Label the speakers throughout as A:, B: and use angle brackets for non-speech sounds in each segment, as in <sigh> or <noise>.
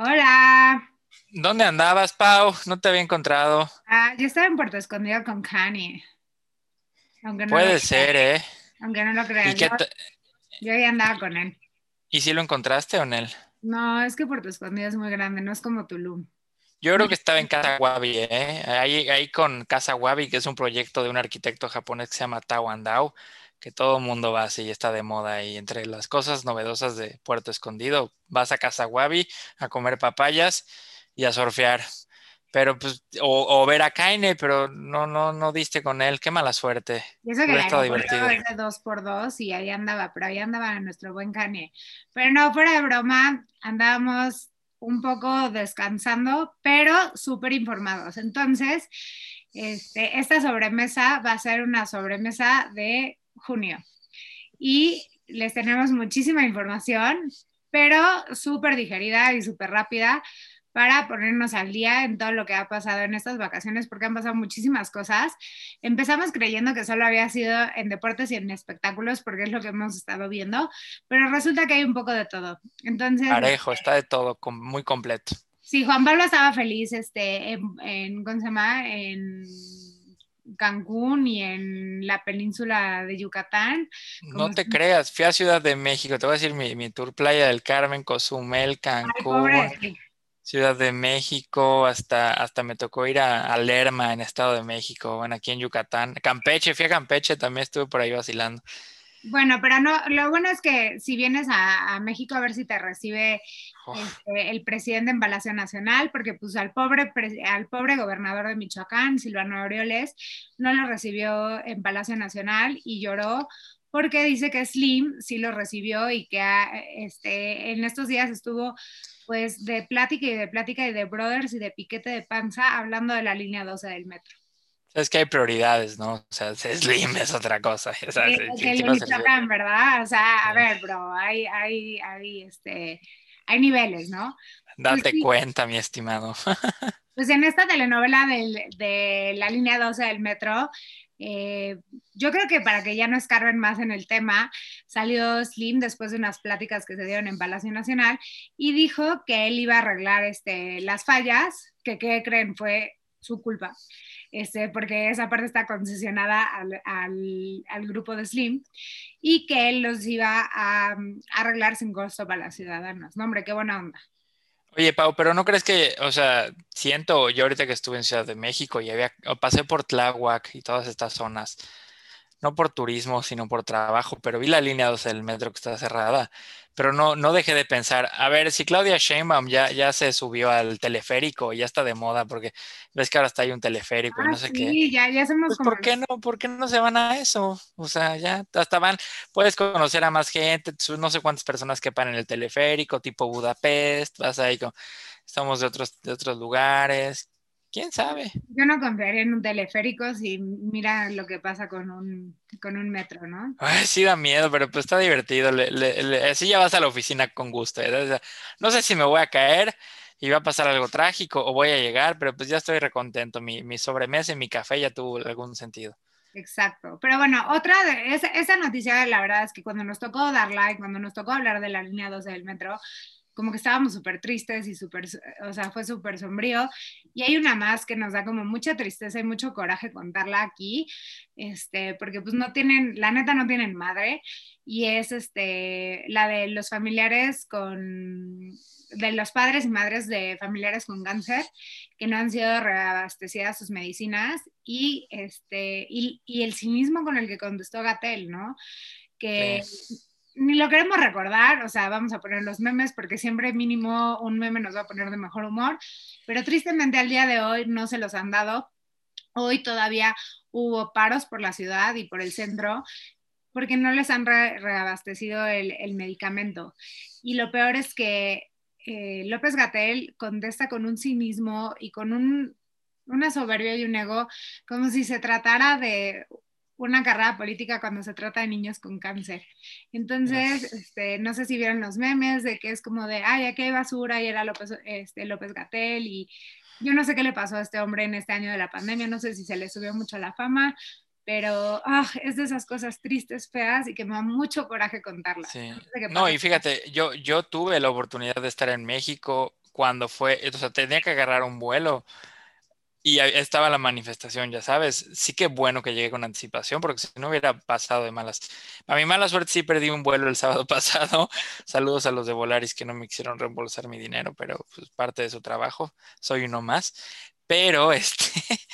A: Hola.
B: ¿Dónde andabas, Pau? No te había encontrado.
A: Ah, yo estaba en Puerto Escondido con Kanye. Aunque no
B: Puede
A: lo
B: ser, ¿eh?
A: Aunque no lo creas.
B: ¿Y qué
A: Yo, yo ya andaba con él.
B: ¿Y si lo encontraste o en él?
A: No, es que Puerto Escondido es muy grande, no es como Tulum.
B: Yo creo que estaba en Casa Wabi, ¿eh? Ahí, ahí con Casa Wabi, que es un proyecto de un arquitecto japonés que se llama Tao Andao, que todo el mundo va así, está de moda. Y entre las cosas novedosas de Puerto Escondido, vas a Casa Wabi a comer papayas y a surfear. Pero pues, o, o ver a Kaine, pero no, no, no diste con él. Qué mala suerte.
A: Y eso que
B: Hubiera estado divertido.
A: de dos por dos y ahí andaba, pero ahí andaba nuestro buen Kanye. Pero no, fuera de broma, andábamos un poco descansando, pero súper informados. Entonces, este, esta sobremesa va a ser una sobremesa de junio y les tenemos muchísima información, pero súper digerida y súper rápida para ponernos al día en todo lo que ha pasado en estas vacaciones, porque han pasado muchísimas cosas. Empezamos creyendo que solo había sido en deportes y en espectáculos, porque es lo que hemos estado viendo, pero resulta que hay un poco de todo. Entonces,
B: Parejo, está de todo, muy completo.
A: Sí, Juan Pablo estaba feliz este, en, en, ¿cómo se llama? En Cancún y en la península de Yucatán.
B: No te
A: si-
B: creas, fui a Ciudad de México, te voy a decir mi, mi tour Playa del Carmen, Cozumel, Cancún. Ciudad de México, hasta, hasta me tocó ir a, a Lerma en Estado de México, bueno, aquí en Yucatán, Campeche, fui a Campeche, también estuve por ahí vacilando.
A: Bueno, pero no, lo bueno es que si vienes a, a México a ver si te recibe este, el presidente en Palacio Nacional, porque pues al pobre, al pobre gobernador de Michoacán, Silvano Aureoles, no lo recibió en Palacio Nacional y lloró porque dice que Slim sí lo recibió y que ah, este, en estos días estuvo pues de plática y de plática y de brothers y de piquete de panza hablando de la línea 12 del metro.
B: Es que hay prioridades, ¿no? O sea, <laughs> Slim es otra cosa. o sea, sí,
A: que el
B: sí
A: Michoacán, ¿verdad? O sea, a
B: Sí.
A: ver, bro, hay, hay, hay, este, hay niveles, ¿no?
B: Date
A: Pues sí.
B: cuenta, mi estimado. <laughs>
A: Pues en esta telenovela del- de la línea 12 del metro, eh, yo creo que para que ya no escarben más en el tema, salió Slim después de unas pláticas que se dieron en Palacio Nacional y dijo que él iba a arreglar este, las fallas, que ¿qué creen? Fue su culpa, este, porque esa parte está concesionada al, al- grupo de Slim y que él los iba a, um, arreglar sin costo para los ciudadanos. No, hombre, qué buena onda.
B: Oye, Pau, pero ¿no crees que, o sea, siento, yo ahorita que estuve en Ciudad de México y había, pasé por Tláhuac y todas estas zonas, no por turismo, sino por trabajo, pero vi la línea 12 del metro que está cerrada, pero no, no dejé de pensar, a ver, si Claudia Sheinbaum ya, ya se subió al teleférico, ya está de moda, porque ves que ahora está ahí un teleférico y
A: Ah,
B: no sé qué.
A: sí, ya, ya somos
B: Pues. ¿por qué no? ¿Por qué no se van a eso? O sea, ya hasta van, puedes conocer a más gente, no sé cuántas personas quepan en el teleférico, tipo Budapest, vas ahí con, estamos de otros, de otros lugares, quién sabe.
A: Yo no confiaría en un teleférico si mira lo que pasa con un, con un metro, ¿no?
B: Ay, sí da miedo, pero pues está divertido, le- le- le- así ya vas a la oficina con gusto, ¿eh? No sé si me voy a caer y va a pasar algo trágico o voy a llegar, pero pues ya estoy recontento, mi, mi sobremesa y mi café ya tuvo algún sentido.
A: Exacto. Pero bueno, otra de esa, esa noticia, la verdad es que cuando nos tocó dar like, cuando nos tocó hablar de la línea 12 del metro, como que estábamos súper tristes y súper, o sea, fue súper sombrío. Y hay una más que nos da como mucha tristeza y mucho coraje contarla aquí, este, porque pues no tienen, la neta no tienen madre, y es este, la de los familiares con, de los padres y madres de familiares con cáncer que no han sido reabastecidas sus medicinas y, este, y, y el cinismo con el que contestó Gatel, ¿no? Que ni lo queremos recordar, o sea, vamos a poner los memes porque siempre mínimo un meme nos va a poner de mejor humor, pero tristemente al día de hoy no se los han dado. Hoy todavía hubo paros por la ciudad y por el centro porque no les han re reabastecido el, el, medicamento. Y lo peor es que eh, López Gatel contesta con un cinismo y con un, una soberbia y un ego como si se tratara de una carrera política cuando se trata de niños con cáncer. Entonces, este, no sé si vieron los memes de que es como de, ay, aquí hay basura y era López, este, López Gatel y yo no sé qué le pasó a este hombre en este año de la pandemia, no sé si se le subió mucho la fama, pero oh, es de esas cosas tristes, feas y que me da mucho coraje contarlas.
B: Sí. No, y fíjate, yo, yo tuve la oportunidad de estar en México cuando fue, o sea, tenía que agarrar un vuelo y estaba la manifestación, ya sabes. Sí que bueno que llegué con anticipación, porque si no hubiera pasado de malas. A mi mala suerte sí perdí un vuelo el sábado <laughs> pasado. Saludos a los de Volaris que no me quisieron reembolsar mi dinero, pero pues parte de su trabajo. Soy uno más. Pero este, <laughs>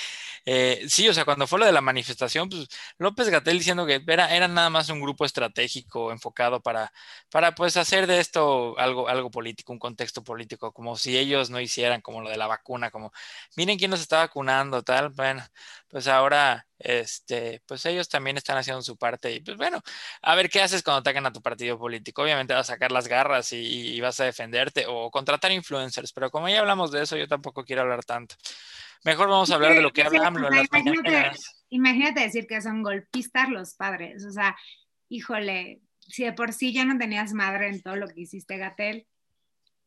B: eh, sí, o sea, cuando fue lo de la manifestación, pues López Gatel diciendo que era, era nada más un grupo estratégico enfocado para, para pues hacer de esto algo, algo político, un contexto político, como si ellos no hicieran como lo de la vacuna, como miren quién nos está vacunando, tal, bueno, pues ahora, este, pues ellos también están haciendo su parte y pues bueno, a ver qué haces cuando ataquen a tu partido político. Obviamente vas a sacar las garras y vas a defenderte o contratar influencers, pero como ya hablamos de eso, yo tampoco quiero hablar tanto. Mejor vamos a hablar de lo que hablamos.
A: imagínate, imagínate decir que son golpistas los padres. O sea, híjole, si de por sí ya no tenías madre en todo lo que hiciste, Gatel.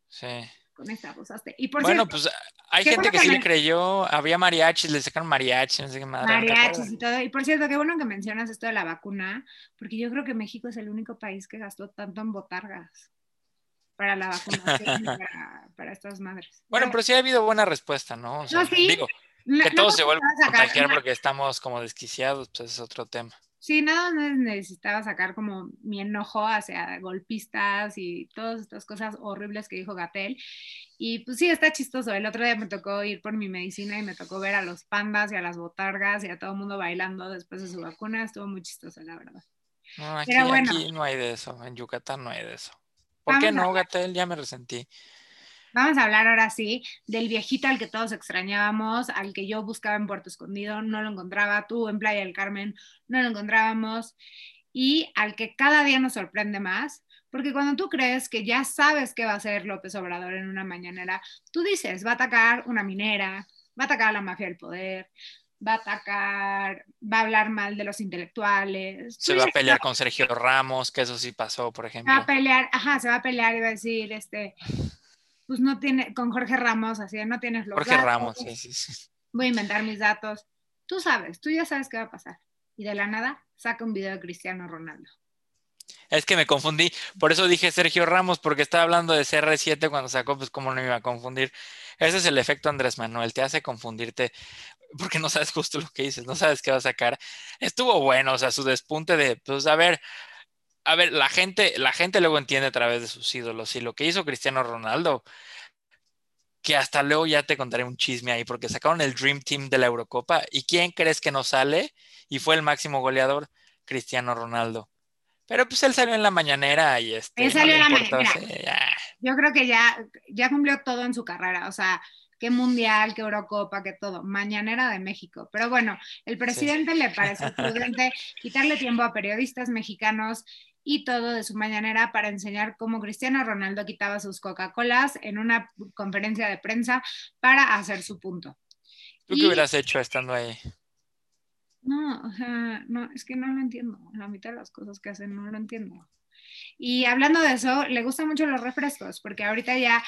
B: Sí.
A: Con esta posaste. Y por
B: bueno, pues hay gente que sí le creyó. Había mariachis, le sacaron mariachis, no sé qué madre.
A: Mariachis y todo. Y por cierto, qué bueno que mencionas esto de la vacuna, porque yo creo que México es el único país que gastó tanto en botargas para la vacunación <laughs> para, estas madres.
B: Bueno, pero, sí ha habido buena respuesta, ¿no? no sí. Digo, que todos se vuelvan a contagiar porque estamos como desquiciados, pues es otro tema.
A: Sí, nada más necesitaba sacar como mi enojo hacia golpistas y todas estas cosas horribles que dijo Gatel. Y pues sí, está chistoso. El otro día me tocó ir por mi medicina y me tocó ver a los pandas y a las botargas y a todo el mundo bailando después de su vacuna. Estuvo muy chistoso, la verdad.
B: No, aquí, aquí no hay de eso. En Yucatán no hay de eso. ¿Por qué no, Gatel? Ya me resentí.
A: Vamos a hablar ahora sí del viejito al que todos extrañábamos, al que yo buscaba en Puerto Escondido, no lo encontraba, tú en Playa del Carmen, no lo encontrábamos, y al que cada día nos sorprende más, porque cuando tú crees que ya sabes qué va a hacer López Obrador en una mañanera, tú dices, va a atacar una minera, va a atacar a la mafia del poder, va a atacar, va a hablar mal de los intelectuales.
B: Se va a pelear con Sergio Ramos, que eso sí pasó, por ejemplo.
A: Va a pelear, ajá, se va a pelear y va a decir, este, pues no tiene, con Jorge Ramos, así, no tienes los
B: Jorge Ramos, sí, sí, sí.
A: Voy a inventar mis datos. Tú sabes, tú ya sabes qué va a pasar. Y de la nada, saca un video de Cristiano Ronaldo.
B: Es que me confundí, por eso dije Sergio Ramos, porque estaba hablando de CR7 cuando sacó, pues cómo no me iba a confundir. Ese es el efecto Andrés Manuel, te hace confundirte porque no sabes justo lo que dices, no sabes qué va a sacar. Estuvo bueno, o sea, su despunte de, pues a ver, a ver, la gente, la gente luego entiende a través de sus ídolos y lo que hizo Cristiano Ronaldo, que hasta luego ya te contaré un chisme ahí, porque sacaron el Dream Team de la Eurocopa y ¿quién crees que no sale? Y fue el máximo goleador, Cristiano Ronaldo. Pero pues él salió en la mañanera y este.
A: Él salió en la mañanera. Yo creo que ya, ya cumplió todo en su carrera. O sea, qué mundial, qué Eurocopa, qué todo. Mañanera de México. Pero bueno, el presidente le parece prudente quitarle tiempo a periodistas mexicanos y todo de su mañanera para enseñar cómo Cristiano Ronaldo quitaba sus Coca-Colas en una conferencia de prensa para hacer su punto.
B: ¿Tú qué hubieras hecho estando ahí?
A: No, o sea, no, es que no lo entiendo. La mitad de las cosas que hacen no lo entiendo. Y hablando de eso, le gustan mucho los refrescos, porque ahorita ya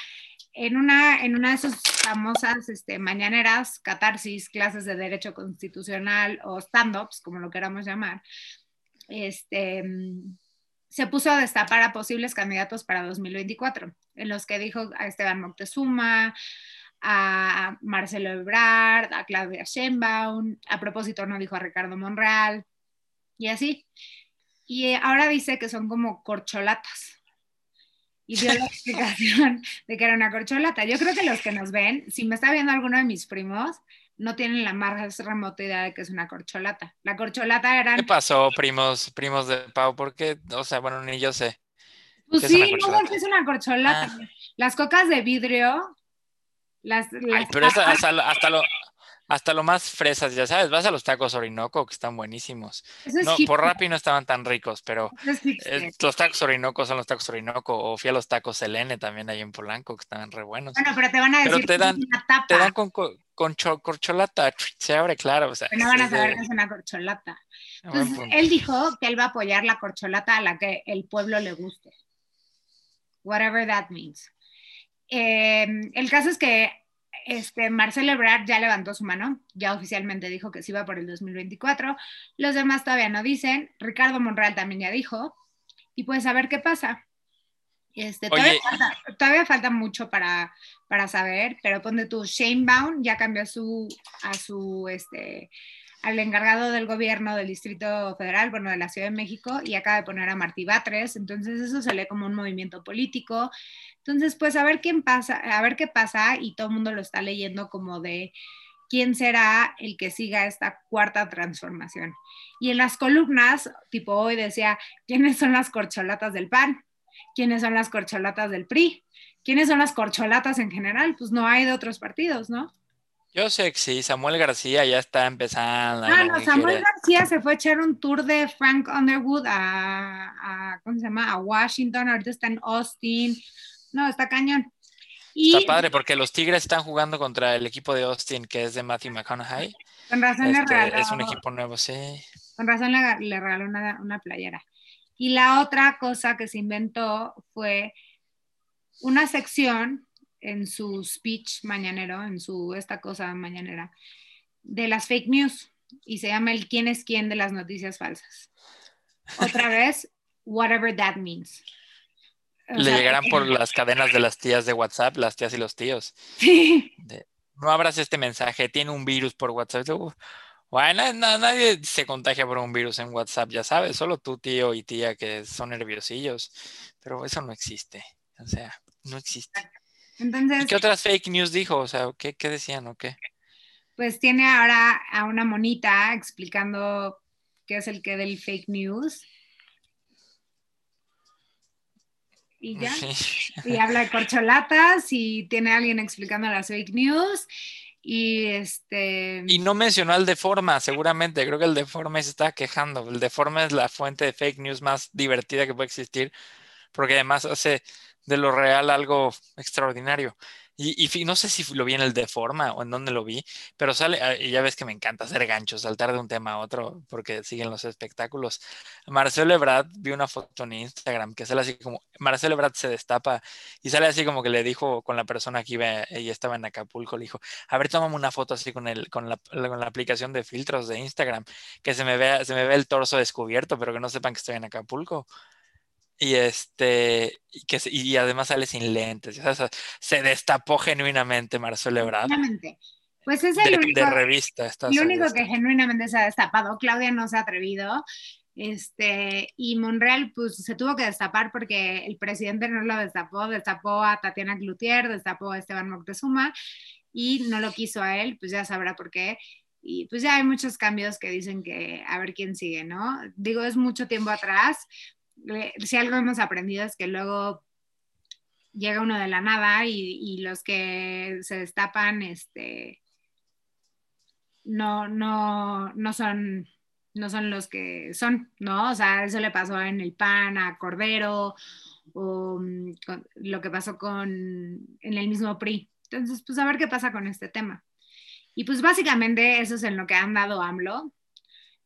A: en una, de sus famosas este, mañaneras, catarsis, clases de derecho constitucional o stand-ups, como lo queramos llamar, este, se puso a destapar a posibles candidatos para 2024, en los que dijo a Esteban Moctezuma, a Marcelo Ebrard, a Claudia Sheinbaum, a propósito no dijo a Ricardo Monreal, y así. Y ahora dice que son como corcholatas y dio la explicación <laughs> de que era una corcholata. Yo creo que los que nos ven, si me está viendo alguno de mis primos, no tienen la más remota idea de que es una corcholata. La corcholata era...
B: ¿Qué pasó, primos, primos de Pau? ¿Por qué? O sea, bueno, ni yo sé.
A: Pues sí, no, es una corcholata. Ah. Las cocas de vidrio, las...
B: Ay, pero hasta, lo, hasta lo más fresas, ya sabes, vas a los tacos Orinoco que están buenísimos. no, por Rappi no estaban tan ricos, pero los tacos Orinoco son los tacos Orinoco. O fui a los tacos Selene también ahí en Polanco que estaban re buenos.
A: Bueno, pero te van a decir
B: te dan, que es una tapa. Te dan con, con, corcholata, se abre claro. O sea,
A: no van a saber que es una corcholata. Entonces, él dijo que él va a apoyar la corcholata a la que el pueblo le guste. Whatever that means. Eh, el caso es que este, Marcelo Ebrard ya levantó su mano, ya oficialmente dijo que sí va por el 2024. Los demás todavía no dicen. Ricardo Monreal también ya dijo. Y pues a ver qué pasa. Este, todavía, falta, mucho para, para saber, pero ponte tú, Shane Baum ya cambió su, a su, este, al encargado del gobierno del Distrito Federal, bueno, de la Ciudad de México, y acaba de poner a Martí Batres, entonces eso se lee como un movimiento político. Entonces, pues a ver quién pasa, a ver qué pasa, y todo el mundo lo está leyendo como de quién será el que siga esta cuarta transformación. Y en las columnas, tipo hoy decía, ¿quiénes son las corcholatas del PAN? ¿Quiénes son las corcholatas del PRI? ¿Quiénes son las corcholatas en general? Pues no hay de otros partidos, ¿no?
B: Yo sé que sí, Samuel García ya está empezando.
A: Ah, no, Samuel García se fue a echar un tour de Frank Underwood a, ¿cómo se llama? A Washington, ahorita está en Austin. No, está cañón.
B: Está padre porque los Tigres están jugando contra el equipo de Austin que es de Matthew McConaughey.
A: Con razón le este, regaló.
B: Es un equipo nuevo, sí.
A: Con razón le, regaló una, una playera. Y la otra cosa que se inventó fue una sección en su speech mañanero, en su esta cosa mañanera, de las fake news y se llama el quién es quién de las noticias falsas. Otra <laughs> vez, whatever that means.
B: Le llegarán por <laughs> las cadenas de las tías de WhatsApp, las tías y los tíos.
A: Sí.
B: no abras este mensaje, tiene un virus por WhatsApp. Bueno, nadie se contagia por un virus en WhatsApp, ya sabes, solo tu tío y tía que son nerviosillos, pero eso no existe, o sea, no existe.
A: Entonces,
B: ¿Qué otras fake news dijo? O sea, ¿qué, qué decían o qué?
A: Pues tiene ahora a una monita explicando qué es el que del fake news. Y ya. <laughs> Y habla de corcholatas y tiene a alguien explicando las fake news. Y este.
B: Y no mencionó al Deforma, seguramente. Creo que el Deforma se está quejando. El Deforma es la fuente de fake news más divertida que puede existir. Porque además hace de lo real algo extraordinario. Y, y, no sé si lo vi en el de forma o en dónde lo vi, pero sale, ah, y ya ves que me encanta hacer ganchos, saltar de un tema a otro, porque siguen los espectáculos. Marcelo Ebrard vi una foto en Instagram que sale así como, Marcelo Ebrard se destapa y sale así como que le dijo con la persona que iba, ella estaba en Acapulco, le dijo, a ver, tómame una foto así con, el, con, la, aplicación de filtros de Instagram, que se me vea, se me ve el torso descubierto, pero que no sepan que estoy en Acapulco y este y que y además sale sin lentes se destapó genuinamente Marcelo Ebrard
A: pues es el
B: de,
A: único,
B: de revista
A: lo único que genuinamente se ha destapado. Claudia no se ha atrevido este y Monreal pues se tuvo que destapar porque el presidente no lo destapó destapó a Tatiana Cloutier destapó a Esteban Moctezuma y no lo quiso a él pues ya sabrá por qué y pues ya hay muchos cambios que dicen que a ver quién sigue, ¿no? Digo, es mucho tiempo atrás, si algo hemos aprendido es que luego llega uno de la nada y, los que se destapan, este, no, no, no son, no son los que son, ¿no? O sea, eso le pasó en el PAN a Cordero o mm, lo que pasó con en el mismo PRI. Entonces, pues a ver qué pasa con este tema. Y pues básicamente eso es en lo que han dado AMLO.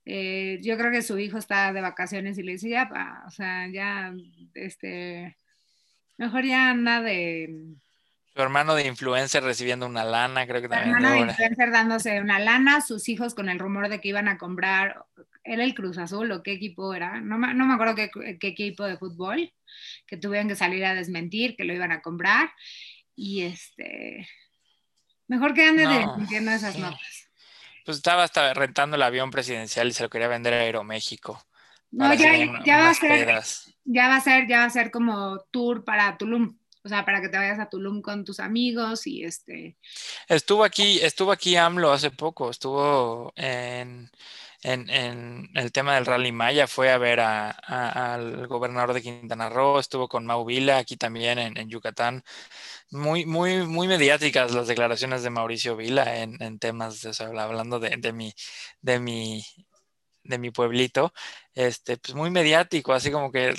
A: Eh, yo creo que su hijo está de vacaciones y le dice, ya, o sea, ya, este, mejor ya anda de...
B: Su hermano de influencer recibiendo una lana, creo que también.
A: Su hermano de influencer dándose una lana, sus hijos con el rumor de que iban a comprar, ¿era el Cruz Azul o qué equipo era? No, no me acuerdo qué, qué, equipo de fútbol, que tuvieron que salir a desmentir, que lo iban a comprar. Y este, mejor que ande desmintiendo esas notas
B: pues estaba hasta rentando el avión presidencial y se lo quería vender a Aeroméxico.
A: No, ya, va a ser, ya va a ser, ya va a ser como tour para Tulum. O sea, para que te vayas a Tulum con tus amigos y este.
B: Estuvo aquí, estuvo aquí AMLO hace poco, estuvo en, el tema del Rally Maya, fue a ver al gobernador de Quintana Roo, estuvo con Mau Vila aquí también en Yucatán muy, muy, muy mediáticas las declaraciones de Mauricio Vila en, en temas, hablando de, de, mi, de, mi, de mi pueblito, este, pues muy mediático, así como que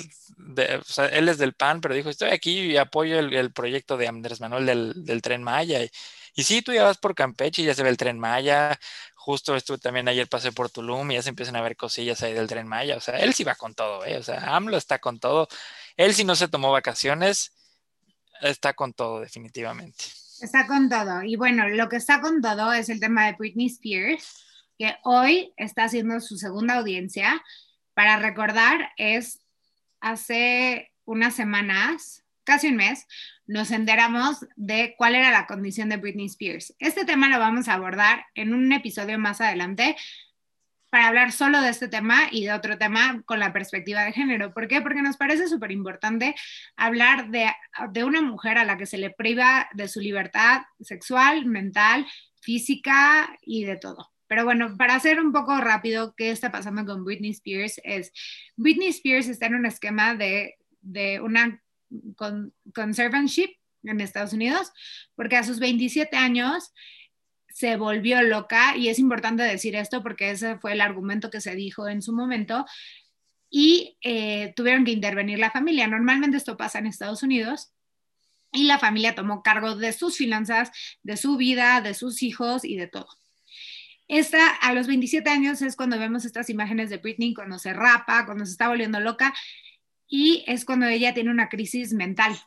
B: él es del PAN, pero dijo, estoy aquí y apoyo el, proyecto de Andrés Manuel del, del Tren Maya. Y, y sí, tú ya vas por Campeche y ya se ve el Tren Maya, justo estuve también ayer pasé por Tulum y ya se empiezan a ver cosillas ahí del Tren Maya, o sea, él sí va con todo, ¿eh? o sea, AMLO está con todo, él sí no se tomó vacaciones, está con todo, definitivamente.
A: Está con todo. Y bueno, lo que está con todo es el tema de Britney Spears, que hoy está haciendo su segunda audiencia. Para recordar, es hace unas semanas casi un mes, nos enteramos de cuál era la condición de Britney Spears. Este tema lo vamos a abordar en un episodio más adelante para hablar solo de este tema y de otro tema con la perspectiva de género. ¿Por qué? Porque nos parece súper importante hablar de, de una mujer a la que se le priva de su libertad sexual, mental, física y de todo. Pero bueno, para hacer un poco rápido qué está pasando con Britney Spears es, Britney Spears está en un esquema de, de una con, conservanship en Estados Unidos, porque a sus 27 años se volvió loca, y es importante decir esto porque ese fue el argumento que se dijo en su momento, y eh, tuvieron que intervenir la familia. Normalmente esto pasa en Estados Unidos, y la familia tomó cargo de sus finanzas, de su vida, de sus hijos y de todo. Esta, a los 27 años es cuando vemos estas imágenes de Britney, cuando se rapa, cuando se está volviendo loca, y es cuando ella tiene una crisis mental.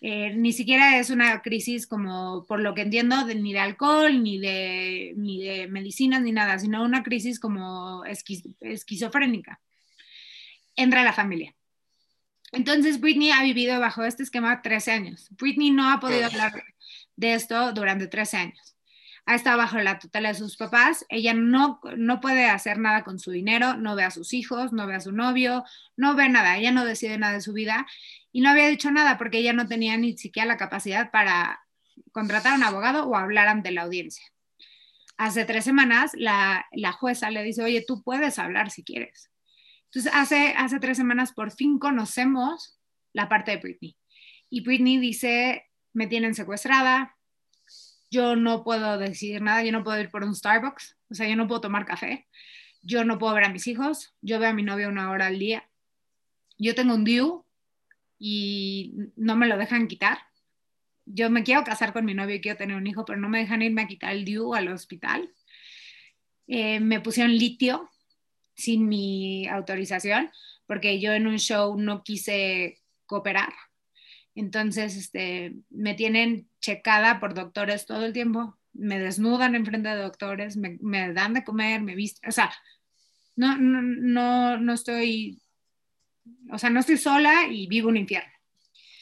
A: Eh, ni siquiera es una crisis como, por lo que entiendo, de, ni de alcohol, ni de, ni de medicinas, ni nada, sino una crisis como esquizofrénica. Entra la familia. Entonces, Britney ha vivido bajo este esquema 13 años. Britney no ha podido hablar de esto durante 13 años ha estado bajo la tutela de sus papás, ella no, no puede hacer nada con su dinero, no ve a sus hijos, no ve a su novio, no ve nada, ella no decide nada de su vida y no había dicho nada porque ella no tenía ni siquiera la capacidad para contratar a un abogado o hablar ante la audiencia. Hace tres semanas la, la jueza le dice, oye, tú puedes hablar si quieres. Entonces, hace, hace tres semanas por fin conocemos la parte de Britney. Y Britney dice, me tienen secuestrada, yo no puedo decidir nada, yo no puedo ir por un Starbucks, o sea, yo no puedo tomar café, yo no puedo ver a mis hijos, yo veo a mi novio una hora al día, yo tengo un DIU y no me lo dejan quitar. Yo me quiero casar con mi novio y quiero tener un hijo, pero no me dejan irme a quitar el DIU al hospital. Eh, me pusieron litio sin mi autorización, porque yo en un show no quise cooperar. Entonces, este, me tienen checada por doctores todo el tiempo, me desnudan en frente de doctores, me, dan de comer, me visten, o sea, no, no, no, no estoy, o sea, no estoy sola y vivo un infierno.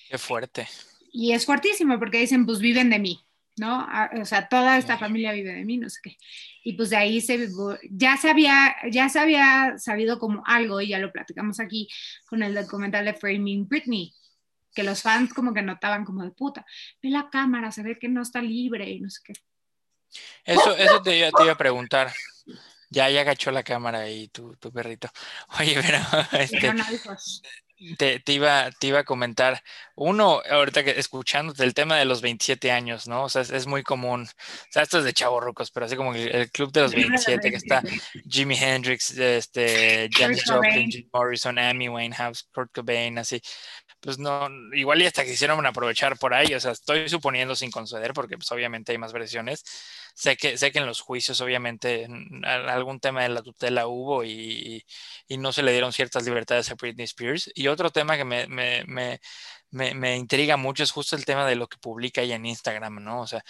B: Qué fuerte.
A: Y es fuertísimo porque dicen, pues viven de mí, ¿no? Ah, o sea, toda esta familia vive de mí, no sé qué. Y pues de ahí se, ya se había, ya se había sabido como algo, y ya lo platicamos aquí con el documental de Framing Britney, que los fans como que notaban como de puta, ve la cámara, se ve que no está libre y no sé qué.
B: Eso, eso te, iba, te iba a preguntar. Ya, ya agachó la cámara y tu, tu perrito. <laughs> Oye, pero este, te, te, iba, te iba a comentar, uno, ahorita que escuchándote el tema de los 27 años, ¿no? O sea, es, muy común, o sea, esto es de chavorrucos, pero así como el, club de los 27, que está Jimi Hendrix, este, James Joplin, Jim Morrison, Amy Winehouse, Kurt Cobain, así pues no, igual y hasta quisieron aprovechar por ahí, o sea, estoy suponiendo sin conceder, porque pues obviamente hay más versiones. Sé que, sé que en los juicios obviamente algún tema de la tutela hubo y, y no se le dieron ciertas libertades a Britney Spears. Y otro tema que me, me, me, me, intriga mucho es justo el tema de lo que publica ella en Instagram, ¿no? O sea,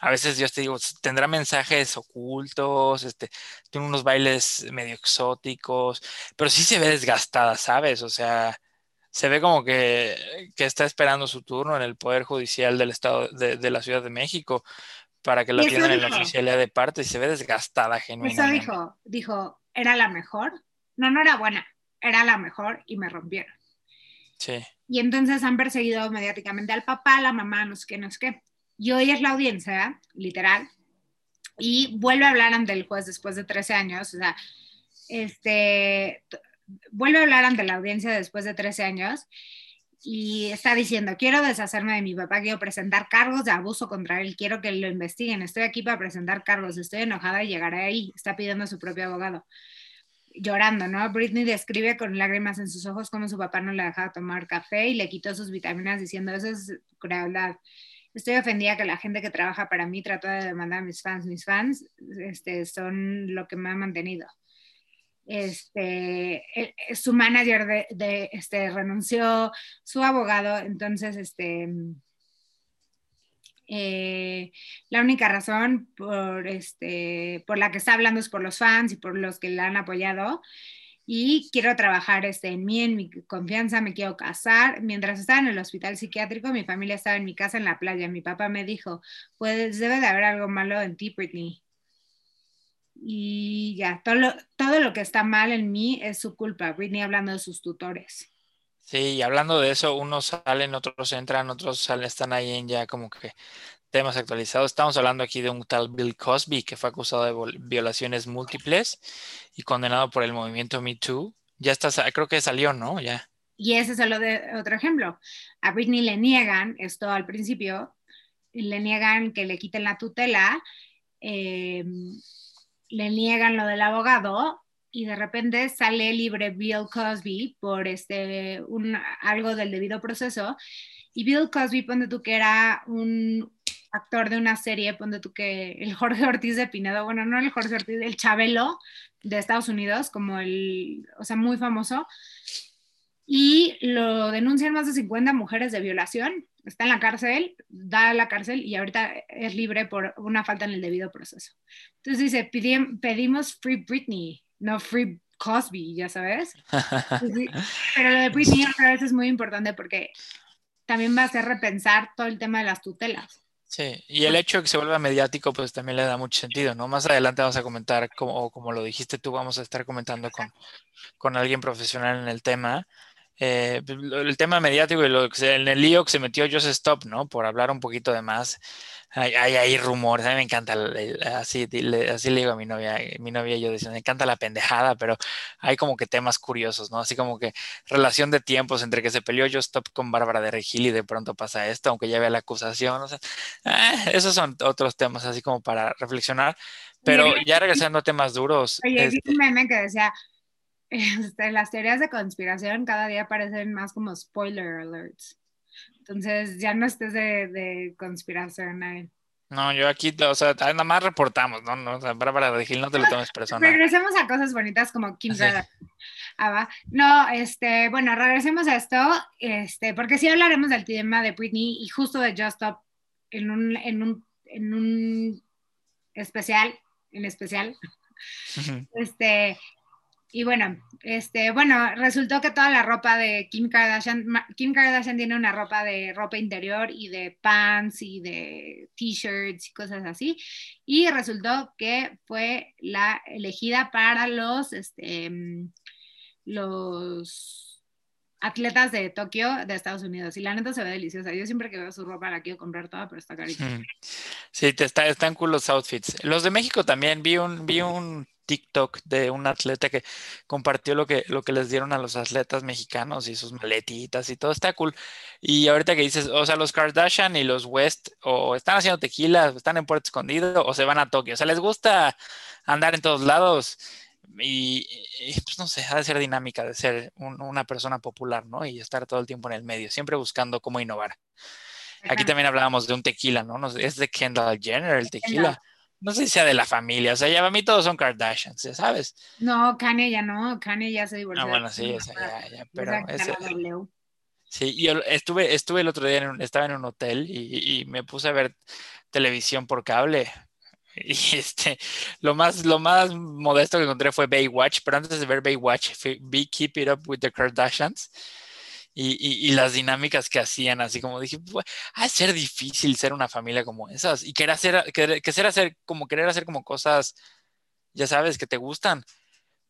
B: a veces yo te digo, tendrá mensajes ocultos, este, tiene unos bailes medio exóticos, pero sí se ve desgastada, ¿sabes? O sea, se ve como que, está esperando su turno en el Poder Judicial del Estado de, la Ciudad de México para que la atiendan en la oficialidad de parte y se ve desgastada genuinamente.
A: Eso dijo, dijo, era la mejor. No, no era buena, era la mejor y me rompieron.
B: Sí.
A: Y entonces han perseguido mediáticamente al papá, a la mamá, no sé qué, no sé qué. Y hoy es la audiencia, literal, y vuelve a hablar ante el juez después de 13 años. O sea, este, vuelve a hablar ante la audiencia después de 13 años y está diciendo, quiero deshacerme de mi papá, quiero presentar cargos de abuso contra él, quiero que lo investiguen, estoy aquí para presentar cargos, estoy enojada y llegaré ahí, está pidiendo a su propio abogado, llorando, ¿no? Britney describe con lágrimas en sus ojos cómo su papá no le dejaba tomar café y le quitó sus vitaminas diciendo, eso es crueldad. Estoy ofendida que la gente que trabaja para mí trata de demandar a mis fans. Mis fans este, son lo que me ha mantenido este, e, e, su manager de, este, renunció, su abogado, entonces, este, eh, la única razón por, este, por la que está hablando es por los fans y por los que la han apoyado. y quiero trabajar este, en mí, en mi confianza, me quiero casar. Mientras estaba en el hospital psiquiátrico, mi familia estaba en mi casa en la playa. Mi papá me dijo, pues debe de haber algo malo en ti, Britney. Y ya, todo lo, todo lo que está mal en mí es su culpa. Britney hablando de sus tutores.
B: Sí, y hablando de eso, unos salen, otros entran, otros salen, están ahí en ya como que temas actualizados. Estamos hablando aquí de un tal Bill Cosby que fue acusado de violaciones múltiples y condenado por el movimiento Me Too. Ya está, creo que salió, ¿no? Ya.
A: Y ese es solo de otro ejemplo. A Britney le niegan esto al principio, le niegan que le quiten la tutela, em, le niegan lo del abogado y de repente sale libre Bill Cosby por este, un, algo del debido proceso. Y Bill Cosby, ponte tú que era un actor de una serie, ponte tú que el Jorge Ortiz de Pinedo, bueno, no el Jorge Ortiz, el Chabelo de Estados Unidos, como el, o sea, muy famoso, y lo denuncian más de 50 mujeres de violación, está en la cárcel, da a la cárcel y ahorita es libre por una falta en el debido proceso. Entonces dice, pedimos Free Britney, no Free Cosby, ya sabes. <laughs> Pero lo de Britney otra vez es muy importante porque también va a hacer repensar todo el tema de las tutelas.
B: Sí, y el hecho de que se vuelva mediático, pues también le da mucho sentido, ¿no? Más adelante vamos a comentar, como, como lo dijiste tú, vamos a estar comentando con, con alguien profesional en el tema. Eh, pues, el tema mediático y lo, en el lío que se metió Joseph Stop, ¿no? Por hablar un poquito de más hay, hay, rumores, a mí me encanta, así, así le digo a mi novia, mi novia y yo decimos, me encanta la pendejada, pero hay como que temas curiosos, ¿no? Así como que relación de tiempos entre que se peleó yo Stop con Bárbara de Regil y de pronto pasa esto, aunque ya vea la acusación, o sea, eh, esos son otros temas así como para reflexionar, pero ya regresando a temas duros.
A: Oye, este un meme que decía, <laughs> este, las teorías de conspiración cada día parecen más como spoiler alerts. Entonces ya no estés de, de conspiración.
B: No, yo aquí, o sea, nada más reportamos, ¿no? no o sea, para de Gil no te lo tomes <laughs> personal.
A: Regresemos a cosas bonitas como Kim ah, no, este, bueno, regresemos a esto, este, porque sí hablaremos del tema de Britney y justo de Just Stop en un, en un, en un especial, en especial. Este, y bueno, este, bueno, resultó que toda la ropa de Kim Kardashian, Kim Kardashian tiene una ropa de ropa interior y de pants y de t-shirts y cosas así. Y resultó que fue la elegida para los, este, los atletas de Tokio de Estados Unidos. Y la neta se ve deliciosa. Yo siempre que veo su ropa la quiero comprar toda, pero está carita.
B: Sí, te está, están cool los outfits. Los de México también vi un, vi un TikTok de un atleta que compartió lo que, lo que les dieron a los atletas mexicanos y sus maletitas y todo está cool. Y ahorita que dices, o sea, los Kardashian y los West o están haciendo tequila, están en Puerto Escondido o se van a Tokio. O sea, les gusta andar en todos lados y, pues no sé, ha de ser dinámica de ser una persona popular, ¿no? Y estar todo el tiempo en el medio, siempre buscando cómo innovar. Aquí también hablábamos de un tequila, ¿no? Es de Kendall Jenner el tequila no sé si sea de la familia, o sea, ya a mí todos son Kardashians, ¿sabes?
A: No, Kanye ya no, Kanye ya se divorció.
B: Ah, bueno, sí, o sea, ya, ya, pero ese, Sí, yo estuve, estuve el otro día, en estaba en un hotel y, y, me puse a ver televisión por cable. <laughs> Y este, lo más, lo más modesto que encontré fue Baywatch, pero antes de ver Baywatch, vi Keep It Up with the Kardashians y, las dinámicas que hacían, así como dije, ha de ser difícil ser una familia como esas y querer hacer, querer, hacer, como querer hacer como cosas, ya sabes, que te gustan,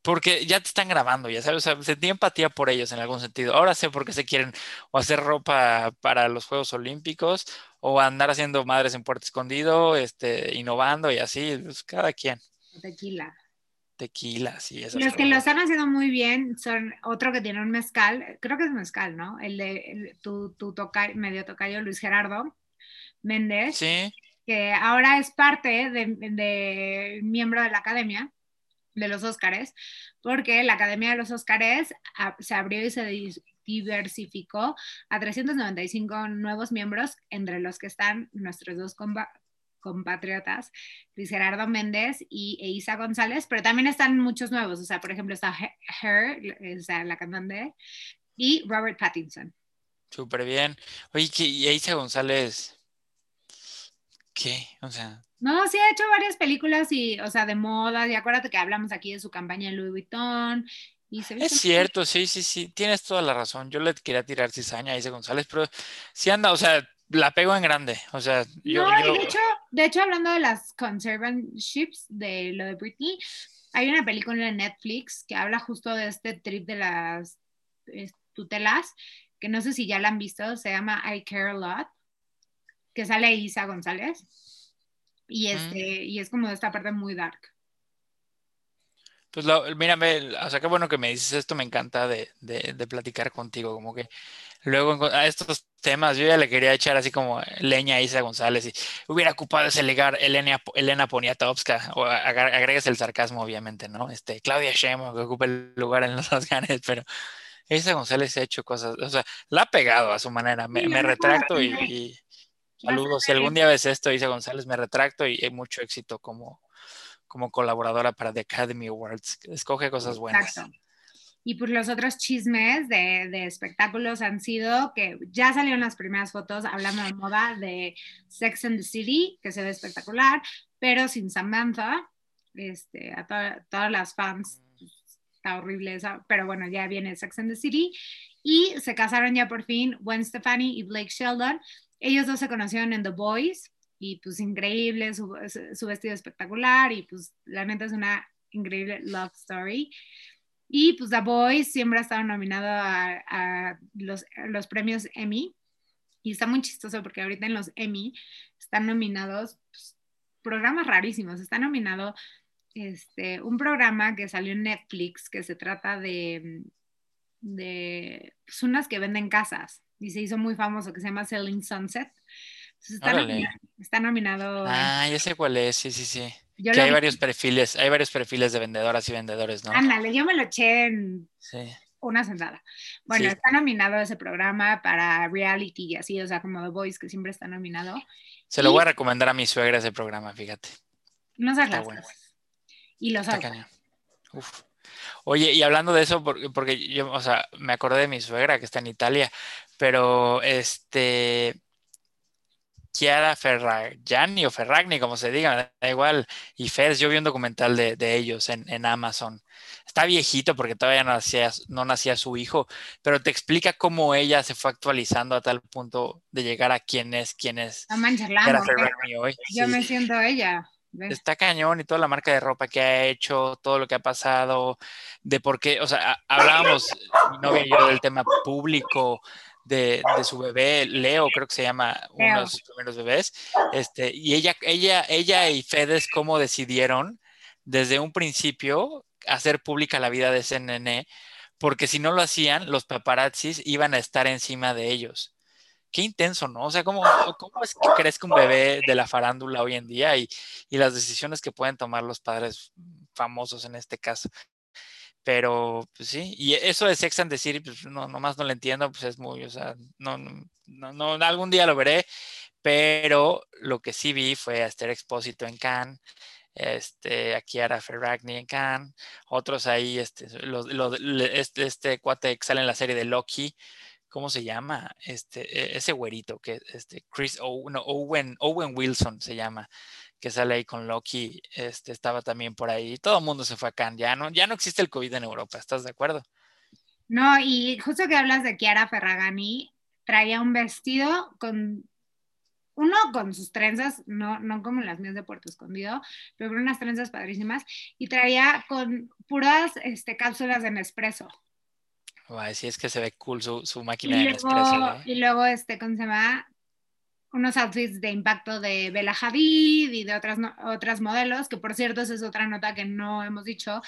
B: porque ya te están grabando, ya sabes, o sea, sentí empatía por ellos en algún sentido. Ahora sé por qué se quieren o hacer ropa para los Juegos Olímpicos o andar haciendo madres en puerto escondido, este, innovando y así, pues cada quien.
A: Tequila
B: tequila, sí.
A: Los que lo están haciendo muy bien son otro que tiene un mezcal, creo que es mezcal, ¿no? El de tu, tu medio tocayo Luis Gerardo Méndez,
B: sí.
A: que ahora es parte de, miembro de la academia de los Óscares, porque la Academia de los Óscares se abrió y se diversificó a 395 nuevos miembros, entre los que están nuestros dos compatriotas, Luis Gerardo Méndez y Isa González, pero también están muchos nuevos, o sea, por ejemplo está Her, o sea, la cantante, y Robert Pattinson.
B: Súper bien. Oye, ¿y Isa González? ¿Qué? O sea...
A: No, sí ha hecho varias películas y, o sea, de moda, y acuérdate que hablamos aquí de su campaña en Louis Vuitton,
B: es cierto, sí, sí, sí, tienes toda la razón. Yo le quería tirar cizaña a Isa González, pero sí anda, o sea, la pego en grande. O sea, yo.
A: No, De, hecho, de hecho, hablando de las conservationships, de lo de Britney, hay una película en Netflix que habla justo de este trip de las tutelas, que no sé si ya la han visto, se llama I Care a Lot, que sale Isa González. Y, este, y es como de esta parte muy dark.
B: Pues mírame, o sea, qué bueno que me dices esto, me encanta de, platicar contigo, como que luego a estos temas yo ya le quería echar así como leña a Isa González y hubiera ocupado ese lugar Elena, Elena Poniatowska, o agregas el sarcasmo obviamente, ¿no? Este, Claudia Sheinbaum que ocupa el lugar en los <laughs> Afganes, pero Isa González ha hecho cosas, o sea, la ha pegado a su manera, me, retracto y, y saludos, si algún día ves esto, Isa González, me retracto y hay mucho éxito como como colaboradora para The Academy Awards. Escoge cosas buenas. Exacto.
A: Y pues los otros chismes de, espectáculos han sido que ya salieron las primeras fotos hablando de moda de Sex and the City, que se ve espectacular, pero sin Samantha. Este, a todas las fans está horrible esa, pero bueno, ya viene Sex and the City. Y se casaron ya por fin Gwen Stefani y Blake Sheldon. Ellos dos se conocieron en The Boys, y pues increíble, su, vestido espectacular y pues la neta es una increíble love story. Y pues The Boys siempre ha estado nominado a, los, los, premios Emmy y está muy chistoso porque ahorita en los Emmy están nominados pues, programas rarísimos, está nominado este, un programa que salió en Netflix que se trata de, de pues, unas que venden casas y se hizo muy famoso que se llama Selling Sunset está, nominado,
B: Ah, ya sé cuál es, sí, sí, sí. que hay varios perfiles, hay varios perfiles de vendedoras y vendedores, ¿no?
A: Ándale, yo me lo eché en una sentada. Bueno, está nominado ese programa para reality y así, o sea, como The Voice, que siempre está nominado.
B: Se lo voy a recomendar a mi suegra ese programa, fíjate.
A: No se bueno. Y lo sabe.
B: Oye, y hablando de eso, porque, porque yo, o sea, me acordé de mi suegra que está en Italia, pero este, Chiara Ferragni o Ferragni, como se diga, da igual. Y Fers, yo vi un documental de, ellos en, Amazon. Está viejito porque todavía no nacía, no nacía su hijo, pero te explica cómo ella se fue actualizando a tal punto de llegar a quién es, quién es.
A: hoy. Yo me siento ella.
B: Está cañón y toda la marca de ropa que ha hecho, todo lo que ha pasado, de por qué, o sea, hablábamos, mi novia y yo, del tema público, de, su bebé, Leo, creo que se llama uno de sus primeros bebés, este, y ella, ella, ella y Fedes cómo decidieron desde un principio hacer pública la vida de ese nene, porque si no lo hacían, los paparazzis iban a estar encima de ellos. Qué intenso, ¿no? O sea, ¿cómo, cómo es que crezca un bebé de la farándula hoy en día y, y las decisiones que pueden tomar los padres famosos en este caso? Pero, pues sí, y eso de Sex and the City, pues no, nomás no lo entiendo, pues es muy, o sea, no, no, no, algún día lo veré, pero lo que sí vi fue a Esther Expósito en Cannes, este, a Kiara Ferragni en Cannes, otros ahí, este, este, este cuate que sale en la serie de Loki, ¿cómo se llama? Este, e, ese güerito que, este, Chris Owen, Owen Wilson se llama que sale ahí con Loki, este, estaba también por ahí. Todo el mundo se fue acá. Ya no, ya no existe el COVID en Europa, ¿estás de acuerdo?
A: No, y justo que hablas de Chiara Ferragani, traía un vestido con uno con sus trenzas, no, no como las mías de Puerto Escondido, pero con unas trenzas padrísimas, y traía con puras este, cápsulas de Nespresso.
B: Ay, sí, es que se ve cool su, su máquina de Nespresso.
A: ¿eh? Y luego, este, ¿cómo se llama? Unos outfits de impacto de Bella Hadid y de otras, otras modelos, que por cierto esa es otra nota que no hemos dicho,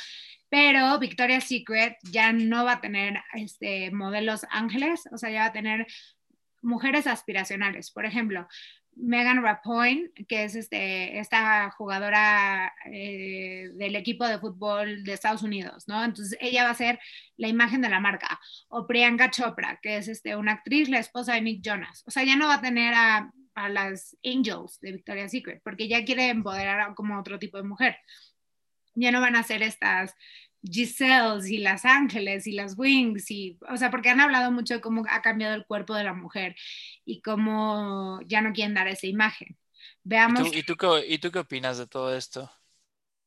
A: pero Victoria's Secret ya no va a tener este, modelos ángeles, o sea, ya va a tener mujeres aspiracionales. Por ejemplo, Megan Rappoint, que es este, esta jugadora eh, del equipo de fútbol de Estados Unidos, ¿no? Entonces ella va a ser la imagen de la marca. O Priyanka Chopra, que es este, una actriz, la esposa de Nick Jonas. O sea, ya no va a tener a, a las Angels de Victoria's Secret, porque ya quiere empoderar como otro tipo de mujer. Ya no van a ser estas Giselles y las Ángeles y las Wings, y, o sea, porque han hablado mucho de cómo ha cambiado el cuerpo de la mujer y cómo ya no quieren dar esa imagen. Veamos.
B: ¿Y tú, y tú, qué, opinas de todo esto?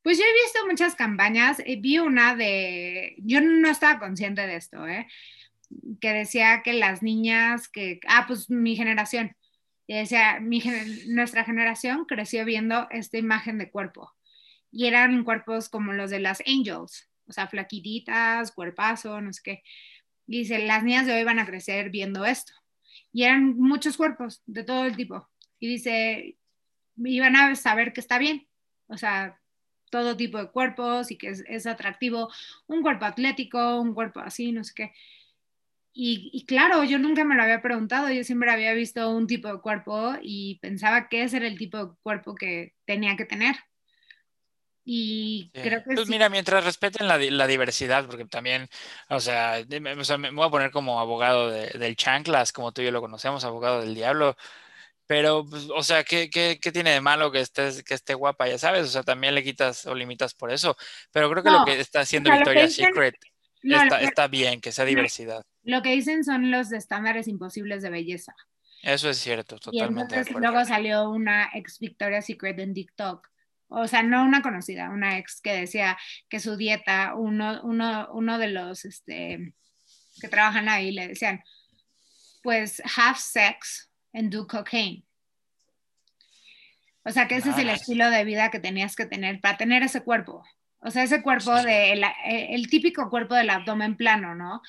A: Pues yo he visto muchas campañas, eh, vi una de, yo no estaba consciente de esto, ¿eh? que decía que las niñas que, ah, pues mi generación, y decía, mi, nuestra generación creció viendo esta imagen de cuerpo y eran cuerpos como los de las angels, o sea, flaquititas, cuerpazo, no sé qué. Y dice, las niñas de hoy van a crecer viendo esto. Y eran muchos cuerpos de todo el tipo. Y dice, iban a saber que está bien. O sea, todo tipo de cuerpos y que es, atractivo. Un cuerpo atlético, un cuerpo así, no sé qué. Y, y, claro, yo nunca me lo había preguntado, yo siempre había visto un tipo de cuerpo y pensaba que ese era el tipo de cuerpo que tenía que tener. Y creo que
B: pues mira, mientras respeten la, la, diversidad, porque también, o sea, me, voy a poner como abogado de, del chanclas, como tú y yo lo conocemos, abogado del diablo, pero, pues, o sea, ¿qué, ¿qué, qué, tiene de malo que, estés, que esté guapa? Ya sabes, o sea, también le quitas o limitas por eso, pero creo que lo que está haciendo Victoria's Secret está, está, bien, que sea diversidad.
A: Lo que dicen son los estándares imposibles de belleza.
B: Eso es cierto, totalmente.
A: Y entonces luego salió una ex Victoria's Secret en TikTok o sea, no una conocida, una ex que decía que su dieta, uno, uno, uno de los este, que trabajan ahí le decían, pues have sex and do cocaine. O sea, que ese es el estilo de vida que tenías que tener para tener ese cuerpo. O sea, ese cuerpo de eh, el, típico cuerpo del abdomen plano, ¿no?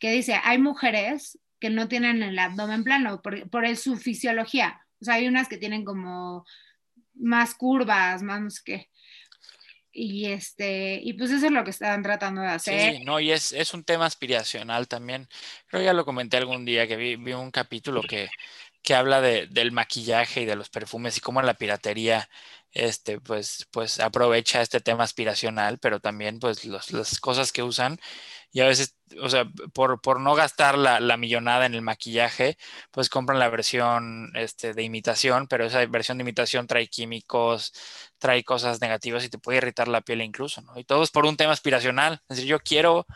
A: Que dice, hay mujeres que no tienen el abdomen plano por, por su fisiología. O sea, hay unas que tienen como más curvas, más que y este, y pues eso es lo que están tratando de hacer.
B: Sí, no, y es, es un tema aspiracional también. Creo que ya lo comenté algún día que vi, vi un capítulo que, que habla de, del maquillaje y de los perfumes y cómo la piratería este, pues, pues aprovecha este tema aspiracional, pero también pues las cosas que usan y a veces, o sea, por, por no gastar la, la, millonada en el maquillaje, pues compran la versión este, de imitación, pero esa versión de imitación trae químicos, trae cosas negativas y te puede irritar la piel incluso, ¿no? Y todo es por un tema aspiracional. Es decir, yo quiero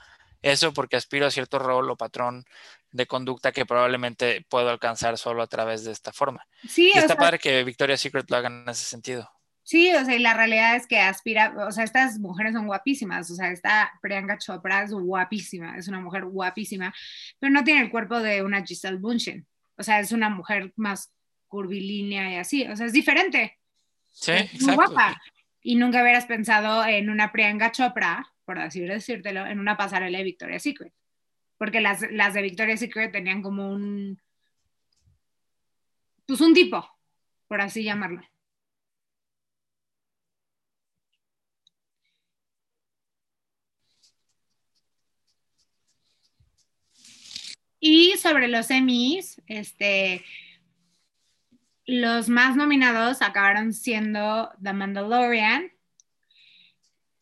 B: eso porque aspiro a cierto rol o patrón de conducta que probablemente puedo alcanzar solo a través de esta forma.
A: Sí,
B: y está padre que Victoria's Secret lo haga en ese sentido.
A: Sí, o sea, y la realidad es que aspira, o sea, estas mujeres son guapísimas, o sea, esta Priyanka Chopra es guapísima, es una mujer guapísima, pero no tiene el cuerpo de una Giselle Bundchen, o sea, es una mujer más curvilínea y así, o sea, es diferente.
B: Sí, es muy guapa.
A: Y nunca hubieras pensado en una Priyanka Chopra, por así decírtelo, en una pasarela de Victoria's Secret, porque las, las de Victoria's Secret tenían como un, pues un tipo, por así llamarlo. Y sobre los Emmys, este, los más nominados acabaron siendo The Mandalorian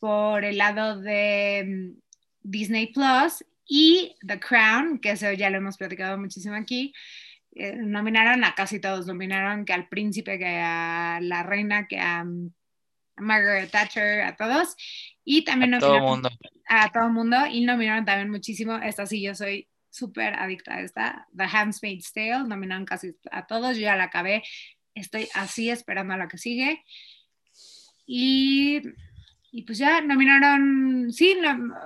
A: por el lado de mm, Disney Plus y The Crown, que eso ya lo hemos platicado muchísimo aquí. Eh, nominaron a casi todos, nominaron que al príncipe, que a la reina, que a, mm, Margaret Thatcher, a todos. Y también
B: a todo el mundo.
A: A todo el mundo. Y nominaron también muchísimo. Esta sí, yo soy súper adicta a esta, The Handmaid's Tale, nominaron casi a todos, yo ya la acabé, estoy así esperando a la que sigue. Y, y pues ya nominaron, sí,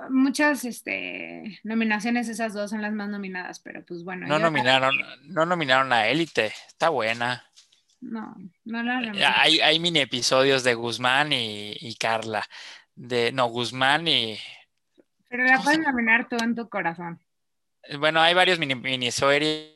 A: muchas este, nominaciones, esas dos son las más nominadas, pero pues bueno.
B: No nominaron, no nominaron a Élite, está buena.
A: No, no la
B: eh, hay, hay mini episodios de Guzmán y, y Carla. De, no, Guzmán y.
A: Pero la puedes nominar tú en tu corazón.
B: Bueno, hay varios mini, mini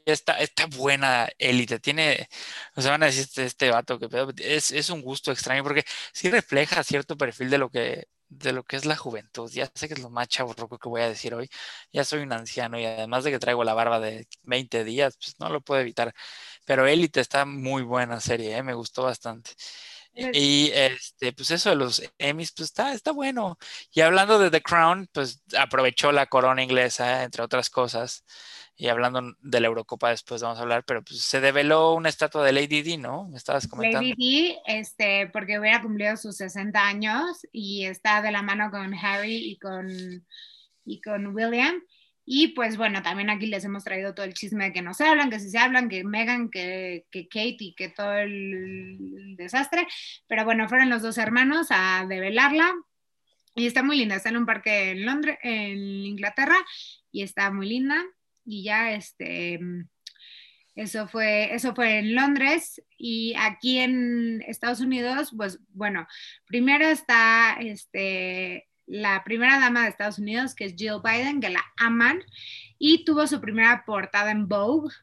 B: Está, está buena élite. Tiene, o sea, van a decir este, este vato que es, es un gusto extraño porque sí refleja cierto perfil de lo que, de lo que es la juventud. Ya sé que es lo más chaburroco que voy a decir hoy. Ya soy un anciano y además de que traigo la barba de 20 días, pues no lo puedo evitar. Pero Élite está muy buena serie, ¿eh? me gustó bastante. Y este, pues eso de los Emmys, pues está, está bueno. Y hablando de The Crown, pues aprovechó la corona inglesa, entre otras cosas. Y hablando de la Eurocopa después vamos a hablar, pero pues se develó una estatua de Lady Di, ¿no? Me estabas comentando.
A: Lady Di, este, porque hubiera cumplido sus 60 años y está de la mano con Harry y con, y con William. Y pues bueno, también aquí les hemos traído todo el chisme de que no se hablan, que si se hablan, que Megan, que, que Kate y que todo el desastre. Pero bueno, fueron los dos hermanos a develarla. Y está muy linda, está en un parque en Londres, en Inglaterra, y está muy linda. Y ya este eso fue, eso fue en Londres y aquí en Estados Unidos, pues bueno, primero está este, la primera dama de Estados Unidos, que es Jill Biden, que la aman, y tuvo su primera portada en Vogue.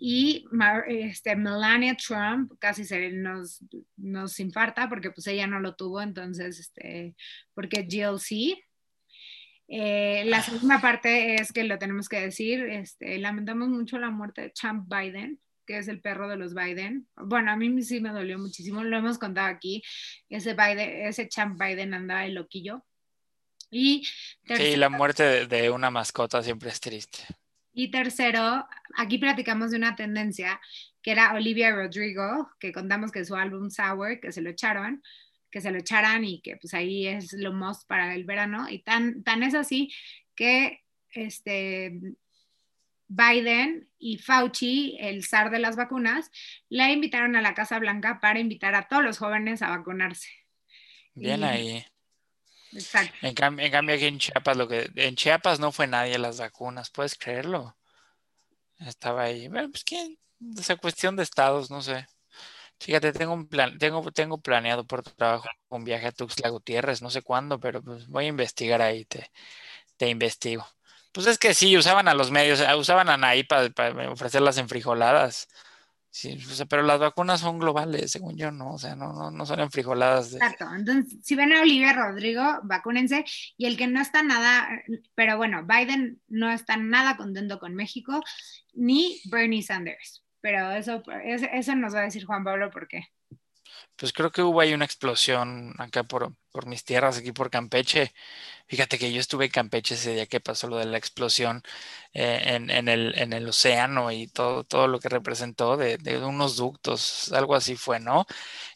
A: Y este, Melania Trump casi se nos, nos infarta porque pues ella no lo tuvo, entonces, este, porque Jill sí. Eh, la segunda parte es que lo tenemos que decir, este, lamentamos mucho la muerte de Champ Biden, que es el perro de los Biden. Bueno, a mí sí me dolió muchísimo, lo hemos contado aquí, ese, Biden, ese Champ Biden andaba el loquillo. Y
B: sí, la muerte de una mascota siempre es triste.
A: Y tercero, aquí platicamos de una tendencia que era Olivia Rodrigo, que contamos que su álbum Sour, que se lo echaron, que se lo echaran y que pues ahí es lo más para el verano. Y tan, tan es así que este, Biden y Fauci, el zar de las vacunas, la invitaron a la Casa Blanca para invitar a todos los jóvenes a vacunarse.
B: Bien ahí. Exacto. En, cambio, aquí en Chiapas, lo que en Chiapas no fue nadie las vacunas, puedes creerlo. Estaba ahí. Bueno, pues quién, esa cuestión de estados, no sé. Fíjate, tengo un plan, tengo, tengo planeado por trabajo un viaje a Tuxtla Gutiérrez, no sé cuándo, pero pues voy a investigar ahí, te, te investigo. Pues es que sí, usaban a los medios, usaban a Anaí para, ofrecer las enfrijoladas. Sí, pero las vacunas son globales, según yo, ¿no? O sea, no, no, no son enfrijoladas.
A: Exacto. Entonces, si ven a Olivia Rodrigo, vacúnense. Y el que no está nada, pero bueno, Biden no está nada contento con México, ni Bernie Sanders. Pero eso, eso nos va a decir Juan Pablo por qué.
B: Pues creo que hubo ahí una explosión acá por, por mis tierras, aquí por Campeche. Fíjate que yo estuve en Campeche ese día que pasó lo de la explosión eh, en, en, el, en, el, océano y todo, todo lo que representó de, de, unos ductos, algo así fue, ¿no?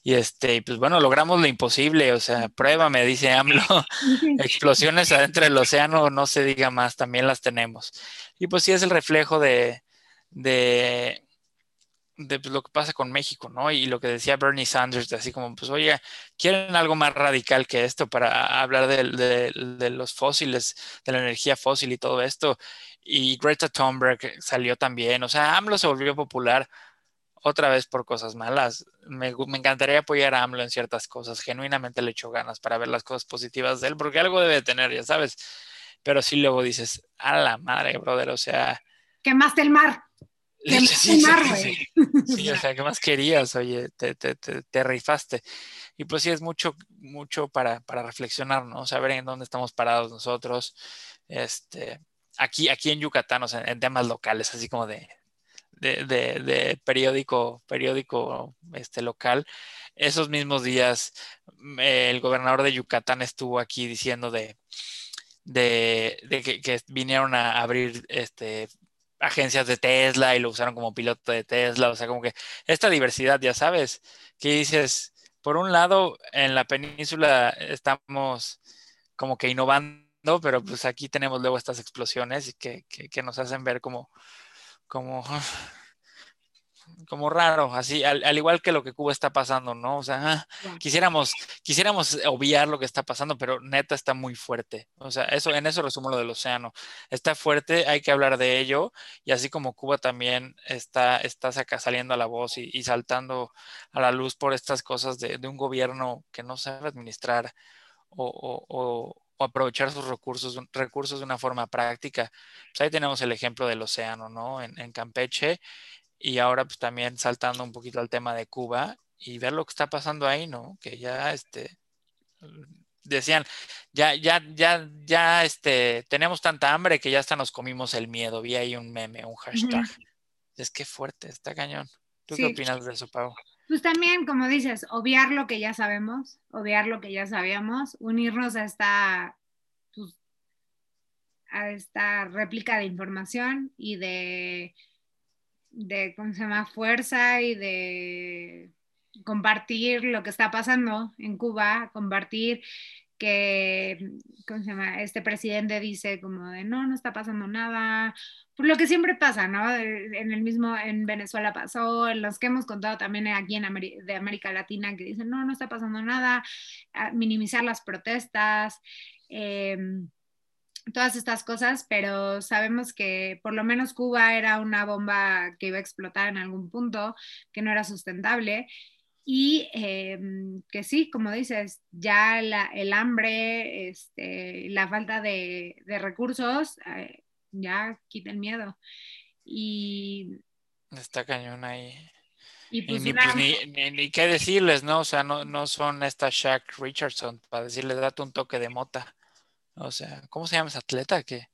B: Y este, pues bueno, logramos lo imposible, o sea, prueba, me dice AMLO, <laughs> <laughs> explosiones adentro del océano, no se diga más, también las tenemos. Y pues sí es el reflejo de, de de pues, lo que pasa con México, ¿no? Y lo que decía Bernie Sanders, así como, pues, oye, ¿quieren algo más radical que esto para hablar de, los fósiles, de la energía fósil y todo esto? Y Greta Thunberg salió también, o sea, AMLO se volvió popular otra vez por cosas malas. Me, me, encantaría apoyar a AMLO en ciertas cosas, genuinamente le echo ganas para ver las cosas positivas de él, porque algo debe tener, ya sabes. Pero sí luego dices, a la madre, brother, o sea...
A: Quemaste el mar.
B: Sí, o <laughs> sea, ¿qué más querías? Oye, te, te, te, rifaste. Y pues sí, es mucho, mucho para, para, reflexionar, ¿no? Saber en dónde estamos parados nosotros. Este, aquí, aquí en Yucatán, o sea, en temas locales, así como de, de, de, de periódico, periódico este, local. Esos mismos días, el gobernador de Yucatán estuvo aquí diciendo de, de, de que, que, vinieron a abrir este, agencias de Tesla y lo usaron como piloto de Tesla, o sea, como que esta diversidad, ya sabes, que dices, por un lado, en la península estamos como que innovando, pero pues aquí tenemos luego estas explosiones que, que, que nos hacen ver como, como como raro, así, al, igual que lo que Cuba está pasando, ¿no? O sea, ah, quisiéramos, quisiéramos obviar lo que está pasando, pero neta está muy fuerte. O sea, eso, en eso resumo lo del océano. Está fuerte, hay que hablar de ello, y así como Cuba también está, está saliendo a la voz y, saltando a la luz por estas cosas de, un gobierno que no sabe administrar o, aprovechar sus recursos, recursos de una forma práctica. Pues ahí tenemos el ejemplo del océano, ¿no? En, en Campeche y ahora pues también saltando un poquito al tema de Cuba y ver lo que está pasando ahí, ¿no? Que ya este decían, ya, ya, ya, ya, este, tenemos tanta hambre que ya hasta nos comimos el miedo. Vi ahí un meme, un hashtag. Es que fuerte, está cañón. ¿Tú qué opinas de eso, Pau?
A: Pues también, como dices, obviar lo que ya sabemos, obviar lo que ya sabíamos, unirnos a esta, pues, a esta réplica de información y de de, ¿cómo se llama?, fuerza y de compartir lo que está pasando en Cuba, compartir que, ¿cómo se llama? Este presidente dice como de, no, no está pasando nada, por lo que siempre pasa, ¿no? En el mismo, en Venezuela pasó, en los que hemos contado también aquí en de América Latina, que dicen, no, no está pasando nada, minimizar las protestas, em, todas estas cosas, pero sabemos que por lo menos Cuba era una bomba que iba a explotar en algún punto, que no era sustentable y em, que sí, como dices, ya el hambre, este, la falta de, recursos, eh, ya quita el miedo. Y...
B: Está cañón ahí. Y, pues pues ni, qué decirles, ¿no? O sea, no, no son esta Shaq Richardson para decirles, date un toque de mota. O sea, ¿cómo se llama ese atleta? que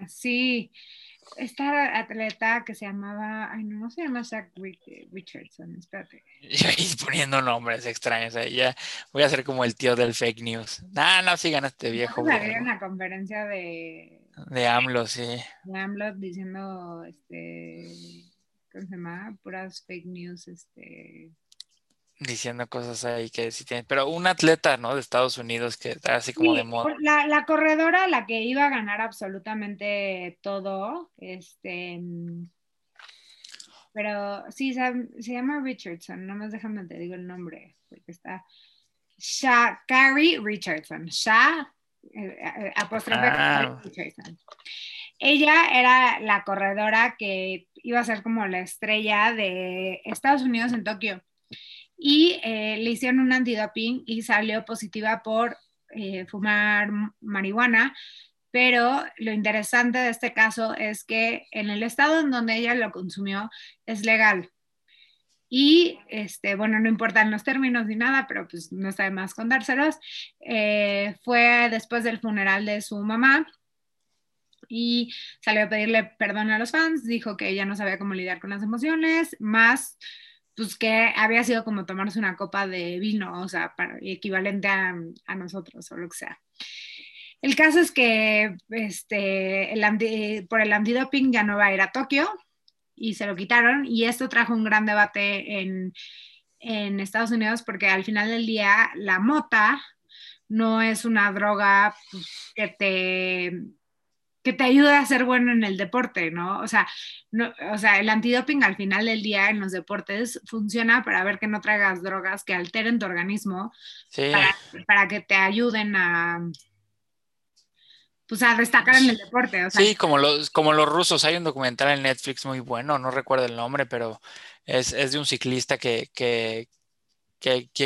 A: ah, sí, esta atleta que se llamaba, ay, no, no se llama Zach Richardson, espérate. <laughs>
B: Y poniendo nombres extraños, ya voy a ser como el tío del fake news. No, no sigan a este viejo.
A: Vamos a una conferencia de...
B: De AMLO, sí.
A: De AMLO diciendo, este, ¿cómo se llama? Puras fake news, este
B: diciendo cosas ahí que sí tienen, pero un atleta, ¿no? De Estados Unidos que está así como de moda.
A: La, la, corredora, la que iba a ganar absolutamente todo, este, pero sí, se, llama Richardson, no más déjame te digo el nombre, porque está Sha, Carrie Richardson, Sha, eh, eh, ah. Richardson. Ella era la corredora que iba a ser como la estrella de Estados Unidos en Tokio y eh, le hicieron un antidoping y salió positiva por eh, fumar marihuana. Pero lo interesante de este caso es que en el estado en donde ella lo consumió es legal. Y, este, bueno, no importan los términos ni nada, pero pues no está de más contárselos. Eh, fue después del funeral de su mamá y salió a pedirle perdón a los fans, dijo que ella no sabía cómo lidiar con las emociones, más pues que había sido como tomarse una copa de vino, o sea, equivalente a, nosotros o lo que sea. El caso es que este, el por el antidoping ya no va a ir a Tokio y se lo quitaron y esto trajo un gran debate en, en Estados Unidos porque al final del día la mota no es una droga pues, que te que te ayude a ser bueno en el deporte, ¿no? O sea, no, o sea, el antidoping al final del día en los deportes funciona para ver que no traigas drogas que alteren tu organismo, para, que te ayuden a, pues a destacar en el deporte.
B: sí, como los, como los rusos, hay un documental en Netflix muy bueno, no recuerdo el nombre, pero es, de un ciclista que, que,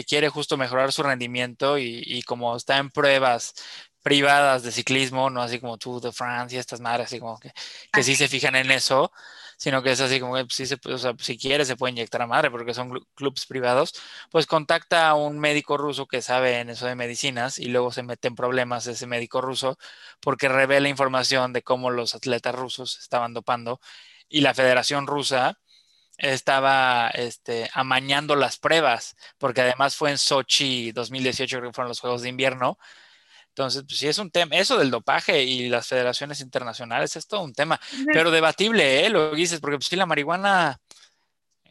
B: quiere justo mejorar su rendimiento y, y, como está en pruebas privadas de ciclismo, no así como Tour de France y estas madres, así como que, que sí se fijan en eso, sino que es así como que pues, sí se, o sea, si quiere se puede inyectar a madre porque son clubes privados, pues contacta a un médico ruso que sabe en eso de medicinas y luego se mete en problemas ese médico ruso porque revela información de cómo los atletas rusos estaban dopando y la Federación Rusa estaba este, amañando las pruebas, porque además fue en Sochi 2018, que fueron los Juegos de Invierno, entonces, pues sí es un tema, eso del dopaje y las federaciones internacionales es todo un tema, pero debatible, ¿eh? Lo dices, porque pues sí la marihuana,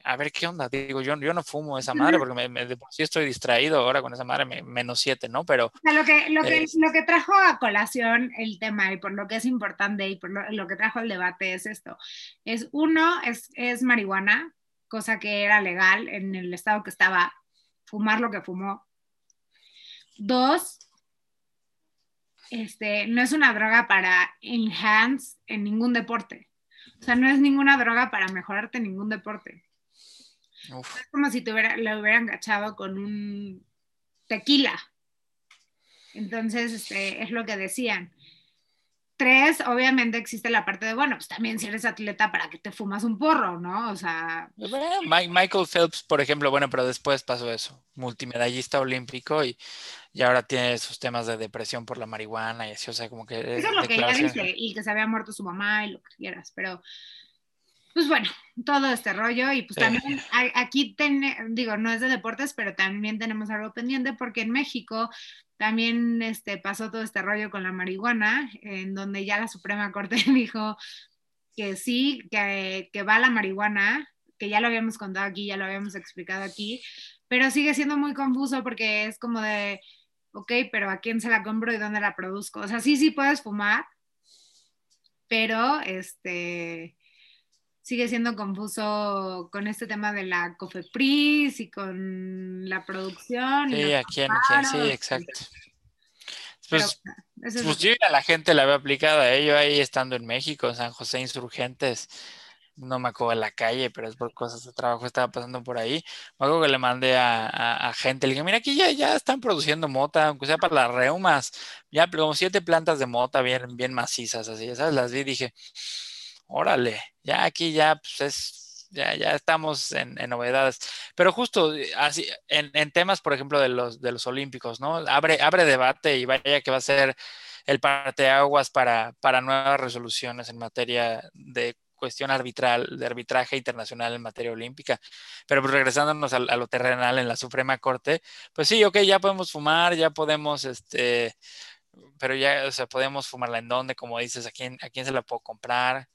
B: a ver qué onda, digo, yo, yo no fumo esa madre porque me, de por sí estoy distraído ahora con esa madre, menos siete, ¿no? Pero...
A: lo, que, lo, que, lo que trajo a colación el tema y por lo que es importante y por lo, que trajo el debate es esto, es uno, es, es marihuana, cosa que era legal en el estado que estaba, fumar lo que fumó. Dos, este, no es una droga para enhance en ningún deporte. O sea, no es ninguna droga para mejorarte en ningún deporte. Es como si te lo hubieran gachado con un tequila. Entonces, este, es lo que decían. Tres, obviamente existe la parte de, bueno, pues también si eres atleta, ¿para que te fumas un porro, no? O sea...
B: Michael Phelps, por ejemplo, bueno, pero después pasó eso, multimedallista olímpico y, y ahora tiene sus temas de depresión por la marihuana y así, o sea, como que...
A: Eso es lo que ella dice, y que se había muerto su mamá y lo que quieras, pero pues bueno, todo este rollo y pues también aquí, digo, no es de deportes, pero también tenemos algo pendiente porque en México también este, pasó todo este rollo con la marihuana, en donde ya la Suprema Corte <laughs> dijo que sí, que, que va la marihuana, que ya lo habíamos contado aquí, ya lo habíamos explicado aquí, pero sigue siendo muy confuso porque es como de, ok, pero ¿a quién se la compro y dónde la produzco? O sea, sí, sí puedes fumar, pero este sigue siendo confuso con este tema de la COFEPRIS y con la producción.
B: Sí, a quién, sí, exacto. Pues, pues yo a la gente la había aplicado a ello ahí estando en México, San José Insurgentes no me acuerdo de la calle, pero es por cosas de trabajo, estaba pasando por ahí. Me acuerdo que le mandé a, gente, le dije, mira, aquí ya, ya están produciendo mota, aunque sea para las reumas, ya como siete plantas de mota bien, bien macizas, así, ¿sabes? Las vi y dije, órale, ya aquí ya, pues es, ya, ya estamos en, novedades. Pero justo eh, así, en, en, temas, por ejemplo, de los, de los olímpicos, ¿no? Abre, abre debate y vaya que va a ser el parteaguas para, para nuevas resoluciones en materia de cuestión arbitral, de arbitraje internacional en materia olímpica. Pero pues regresándonos a, lo terrenal en la Suprema Corte, pues sí, ok, ya podemos fumar, ya podemos, este, pero ya, o sea, podemos fumarla en dónde, como dices, a quién, a quién se la puedo comprar,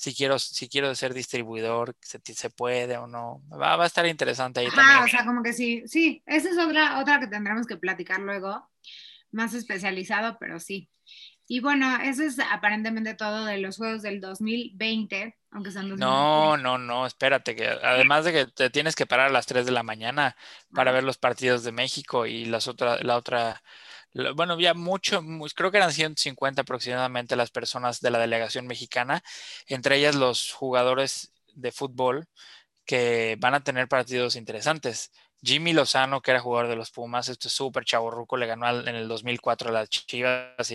B: si quiero, si quiero ser distribuidor, se, se puede o no. Va, va, a estar interesante ahí también.
A: o sea, como que sí, sí, esa es otra, otra que tendremos que platicar luego, más especializado, pero sí. Y bueno, eso es aparentemente todo de los juegos del 2020, aunque sean
B: No, no, no, espérate, que además de que te tienes que parar a las 3 de la mañana para ver los partidos de México y las otra, la otra, bueno, había mucho, creo que eran 150 aproximadamente las personas de la delegación mexicana, entre ellas los jugadores de fútbol que van a tener partidos interesantes. Jimmy Lozano, que era jugador de los Pumas, este súper chaborruco, le ganó en el 2004 a las Chivas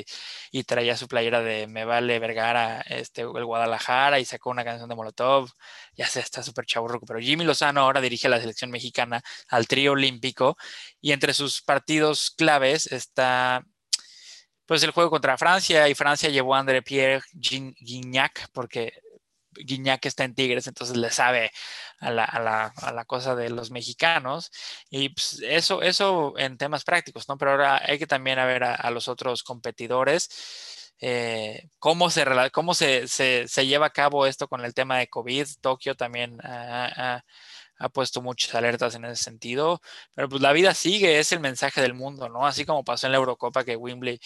B: y, traía su playera de Me Vale Vergara, este, el Guadalajara y sacó una canción de Molotov. Ya sé, está súper chaborruco, pero Jimmy Lozano ahora dirige la selección mexicana al trío olímpico y entre sus partidos claves está pues el juego contra Francia y Francia llevó a André Pierre Gignac porque Guiñac está en Tigres, entonces le sabe a la, a la, a la cosa de los mexicanos. Y pues, eso, eso en temas prácticos, ¿no? Pero ahora hay que también ver a, los otros competidores. Eh, cómo, se, cómo se, se, lleva a cabo esto con el tema de COVID. Tokio también ha, ha, puesto muchas alertas en ese sentido, pero pues la vida sigue, es el mensaje del mundo, ¿no? Así como pasó en la Eurocopa que Wembley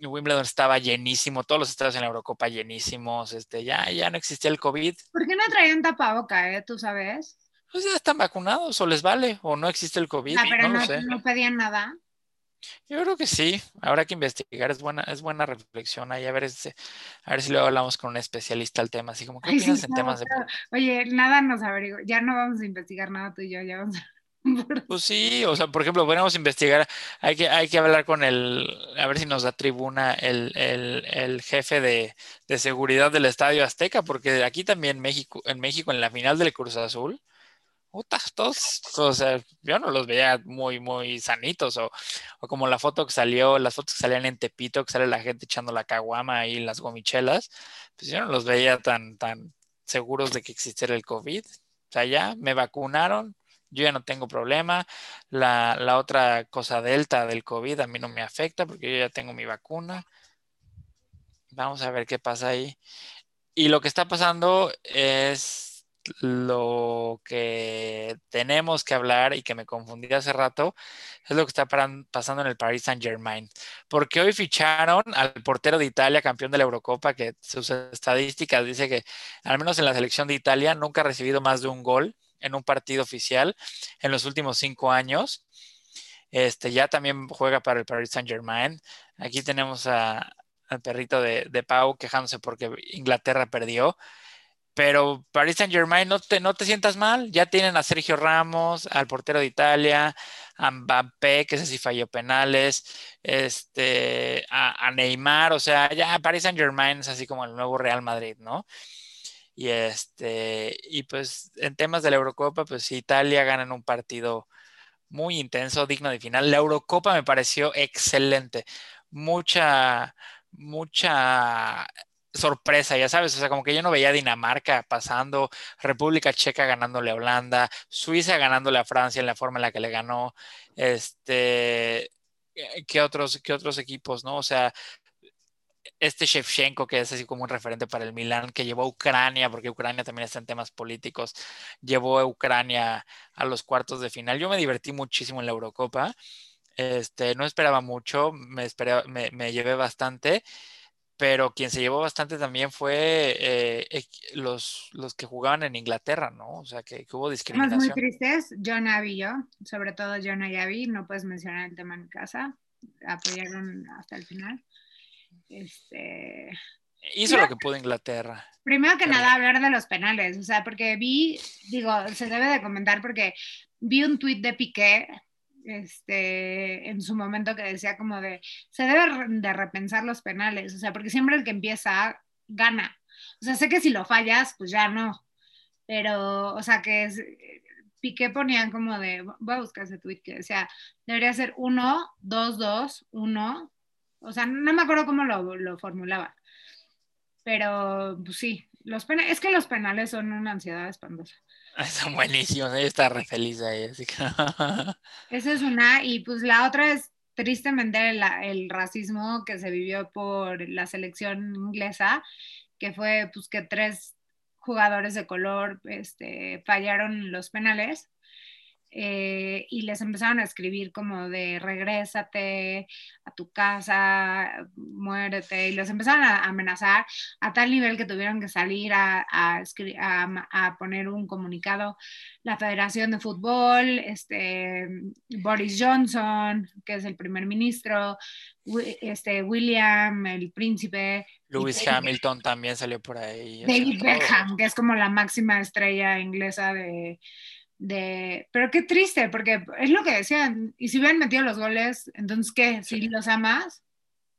B: Wimbledon estaba llenísimo, todos los estados en la Eurocopa llenísimos, este, ya, ya no existía el COVID.
A: ¿Por qué no traían tapaboca, eh? ¿Tú sabes?
B: Pues ya están vacunados, o les vale, o no existe el COVID.
A: Ah, pero no, no, pedían nada.
B: Yo creo que sí, habrá que investigar, es buena, es buena reflexión ahí, a ver, este, a ver si luego hablamos con un especialista al tema, así como, ¿qué piensas en temas de...
A: Oye, nada nos averigua, ya no vamos a investigar nada tú y yo, ya vamos a <laughs>
B: Pues sí, o sea, por ejemplo, podemos investigar, hay que, hay que hablar con el, a ver si nos da tribuna el, el, jefe de, de, seguridad del Estadio Azteca, porque aquí también México, en México, en la final del Cruz Azul, todos, o sea, yo no los veía muy, muy sanitos, o, o, como la foto que salió, las fotos que salían en Tepito, que sale la gente echando la caguama y las gomichelas, pues yo no los veía tan, tan seguros de que existiera el COVID. O sea, ya me vacunaron, yo ya no tengo problema. La, la, otra cosa delta del COVID a mí no me afecta porque yo ya tengo mi vacuna. Vamos a ver qué pasa ahí. Y lo que está pasando es lo que tenemos que hablar y que me confundí hace rato, es lo que está pasando en el Paris Saint Germain. Porque hoy ficharon al portero de Italia, campeón de la Eurocopa, que sus estadísticas dice que al menos en la selección de Italia nunca ha recibido más de un gol en un partido oficial en los últimos cinco años. Este, ya también juega para el Paris Saint Germain. Aquí tenemos al perrito de, Pau quejándose porque Inglaterra perdió. Pero Paris Saint Germain, no te, no te sientas mal. Ya tienen a Sergio Ramos, al portero de Italia, a Mbappé, que ese sí falló penales, este, a, a Neymar. O sea, ya Paris Saint Germain es así como el nuevo Real Madrid, ¿no? Y este, y pues en temas de la Eurocopa, pues Italia gana en un partido muy intenso, digno de final. La Eurocopa me pareció excelente. Mucha, mucha sorpresa, ya sabes, o sea, como que yo no veía Dinamarca pasando, República Checa ganándole a Holanda, Suiza ganándole a Francia en la forma en la que le ganó, este, ¿qué otros, qué otros equipos, no? O sea, este Shevchenko, que es así como un referente para el Milan, que llevó a Ucrania, porque Ucrania también está en temas políticos, llevó a Ucrania a los cuartos de final. Yo me divertí muchísimo en la Eurocopa. Este, no esperaba mucho, me, me, me llevé bastante pero quien se llevó bastante también fue eh, los, los que jugaban en Inglaterra, ¿no? O sea, que, hubo discriminación.
A: muy tristes, John y yo, sobre todo John y Abby, no puedes mencionar el tema en casa, apoyaron hasta el final. Este...
B: Hizo lo que pudo Inglaterra.
A: Primero que nada, hablar de los penales, o sea, porque vi, digo, se debe de comentar porque vi un tuit de Piqué este, en su momento que decía como de, se debe de repensar los penales, o sea, porque siempre el que empieza gana. O sea, sé que si lo fallas, pues ya no. Pero, o sea, que es, Piqué ponían como de, voy a buscar ese tweet que decía, debería ser 1, 2, 2, 1. O sea, no me acuerdo cómo lo, lo formulaba. Pero, pues sí, los penales, es que los penales son una ansiedad espantosa. <laughs>
B: Son buenísimos, ella está re feliz ahí, así que... <laughs>
A: Esa es una, y pues la otra es tristemente el, racismo que se vivió por la selección inglesa, que fue pues que tres jugadores de color este, fallaron los penales eh, y les empezaron a escribir como de regrésate a tu casa, muérete, y los empezaron a amenazar a tal nivel que tuvieron que salir a, a, poner un comunicado la Federación de Fútbol, este, Boris Johnson, que es el primer ministro, este, William, el príncipe.
B: Lewis Hamilton también salió por ahí.
A: David Beckham, que es como la máxima estrella inglesa de, de, pero qué triste, porque es lo que decían, y si hubieran metido los goles, entonces ¿qué? ¿Si los amas?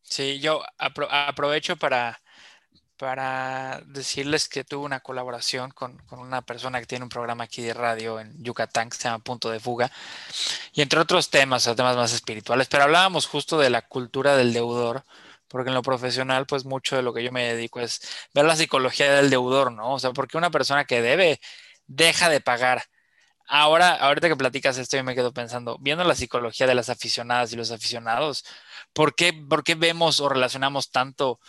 B: Sí, yo aprovecho para, para decirles que tuve una colaboración con, con, una persona que tiene un programa aquí de radio en Yucatán que se llama Punto de Fuga, y entre otros temas, temas más espirituales, pero hablábamos justo de la cultura del deudor, porque en lo profesional, pues mucho de lo que yo me dedico es ver la psicología del deudor, ¿no? O sea, porque una persona que debe deja de pagar Ahora, ahorita que platicas esto, yo me quedo pensando, viendo la psicología de las aficionadas y los aficionados, ¿por qué, por qué vemos o relacionamos tanto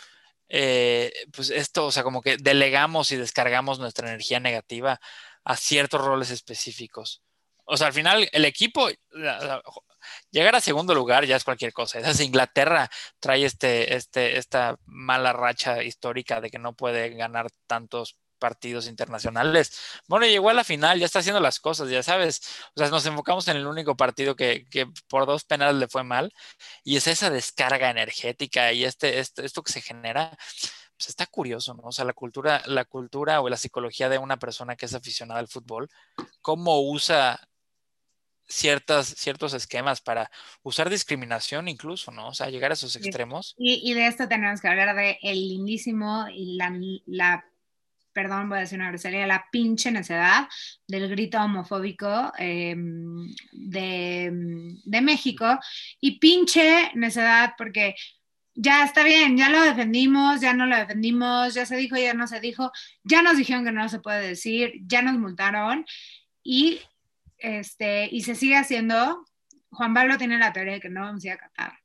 B: eh, pues esto? O sea, como que delegamos y descargamos nuestra energía negativa a ciertos roles específicos. O sea, al final el equipo, llegar a segundo lugar ya es cualquier cosa. Esa Inglaterra trae este, este, esta mala racha histórica de que no puede ganar tantos partidos internacionales. Bueno, llegó a la final, ya está haciendo las cosas, ya sabes. O sea, nos enfocamos en el único partido que, por dos penales le fue mal. Y es esa descarga energética y este, este, esto que se genera. Pues está curioso, ¿no? O sea, la cultura, la cultura o la psicología de una persona que es aficionada al fútbol, cómo usa ciertas, ciertos esquemas para usar discriminación incluso, ¿no? O sea, llegar a esos extremos.
A: Y, de esto tenemos que hablar de el lindísimo y la, la perdón, voy a decir una grosería, la pinche necedad del grito homofóbico em, de, de México y pinche necedad porque ya está bien, ya lo defendimos, ya no lo defendimos, ya se dijo, ya no se dijo, ya nos dijeron que no se puede decir, ya nos multaron y, este, y se sigue haciendo. Juan Pablo tiene la teoría de que no vamos a ir a Qatar.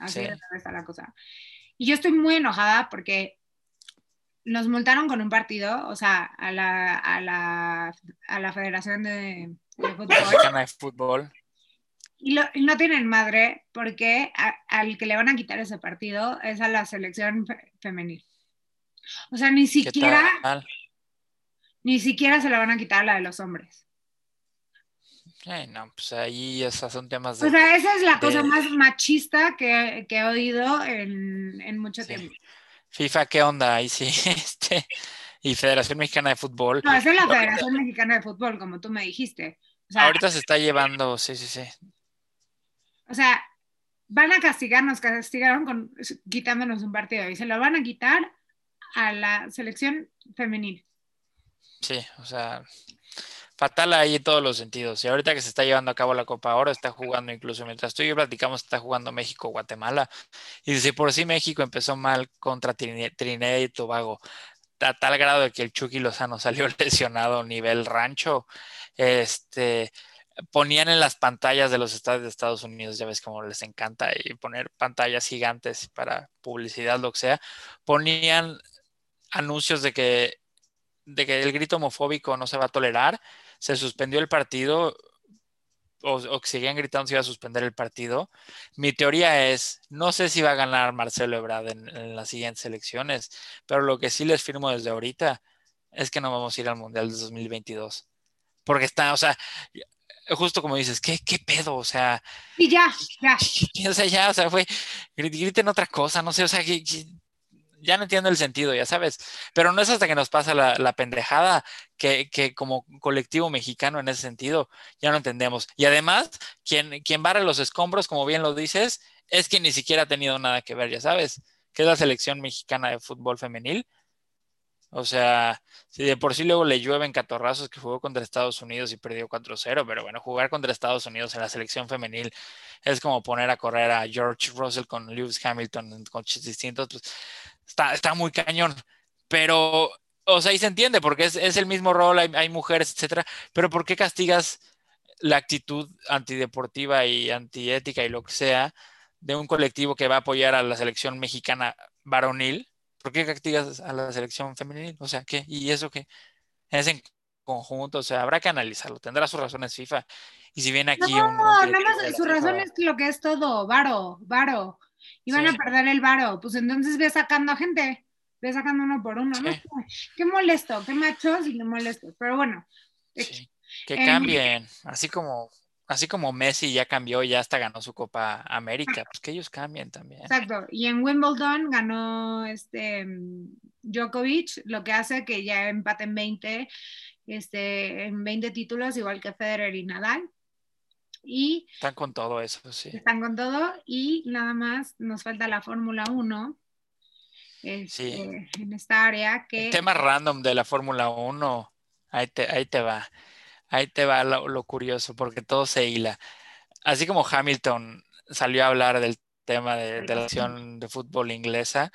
A: Así está la cosa. Y yo estoy muy enojada porque nos multaron con un partido, o sea, a la, a la, a la Federación de,
B: Fútbol.
A: Y, lo, no tienen madre porque al que le van a quitar ese partido es a la selección femenil. O sea, ni siquiera, ni siquiera se la van a quitar a la de los hombres.
B: no, pues ahí esos son temas de...
A: O sea, esa es la cosa más machista que, que he oído en, en mucho tiempo.
B: FIFA, ¿qué onda? Ahí sí, <laughs> este, y Federación Mexicana de Fútbol.
A: No, esa es la Federación Mexicana de Fútbol, como tú me dijiste.
B: ahorita se está llevando, sí, sí, sí.
A: O sea, van a castigarnos, castigaron con, quitándonos un partido y se lo van a quitar a la selección femenil.
B: Sí, o sea, fatal ahí en todos los sentidos. Y ahorita que se está llevando a cabo la Copa ahora está jugando incluso, mientras tú y yo platicamos, está jugando México-Guatemala. Y si por sí México empezó mal contra Trinidad y Tobago, a tal grado de que el Chucky Lozano <laughs> salió lesionado nivel rancho, este ponían en las pantallas de los estados de Estados Unidos, ya ves cómo les encanta y poner pantallas gigantes para publicidad, lo que sea, ponían anuncios de que de que el grito homofóbico no se va a tolerar se suspendió el partido o, que seguían gritando si iba a suspender el partido. Mi teoría es, no sé si va a ganar Marcelo Ebrard en, las siguientes elecciones, pero lo que sí les firmo desde ahorita es que no vamos a ir al Mundial de 2022. Porque está, o sea, justo como dices, ¿qué, qué pedo? O sea...
A: Y ya, ya. <laughs>
B: O sea, ya, o sea, fue, griten otra cosa, no sé, o sea, que, ya no entiendo el sentido, ya sabes. Pero no es hasta que nos pasa la, pendejada que, como colectivo mexicano en ese sentido ya no entendemos. Y además, quien, quien barre los escombros, como bien lo dices, es quien ni siquiera ha tenido nada que ver, ya sabes, que es la selección mexicana de fútbol femenil. O sea, si de por sí luego le llueven catorrazos que jugó contra Estados Unidos y perdió 4-0, pero bueno, jugar contra Estados Unidos en la selección femenil es como poner a correr a George Russell con Lewis Hamilton coches distintos, pues está, muy cañón. Pero, o sea, ahí se entiende, porque es, el mismo rol, hay, mujeres, etcétera. Pero ¿por qué castigas la actitud antideportiva y antiética y lo que sea de un colectivo que va a apoyar a la selección mexicana varonil? ¿Por qué castigas a la selección femenil? O sea, ¿qué? ¿Y eso qué? Es en conjunto, o sea, habrá que analizarlo. Tendrá sus razones FIFA. Y si viene aquí
A: no, un. No, nada más su razón es lo que es todo, varo, varo y van a perder el varo. Pues entonces ve sacando a gente, ve sacando uno por uno, ¿no? <laughs> Qué molesto, qué machos y qué molesto. Pero bueno.
B: Que em, cambien, así como así como Messi ya cambió y ya hasta ganó su Copa América, pues que ellos cambien también.
A: Exacto. Y en Wimbledon ganó este Djokovic, lo que hace que ya empaten 20, este, en 20 títulos, igual que Federer y Nadal. Y
B: están con todo eso, sí.
A: Están con todo y nada más nos falta la Fórmula 1 este, en esta área que...
B: El tema random de la Fórmula 1, ahí te, ahí te va, ahí te va lo, curioso, porque todo se hila. Así como Hamilton salió a hablar del tema de, de la acción de fútbol inglesa,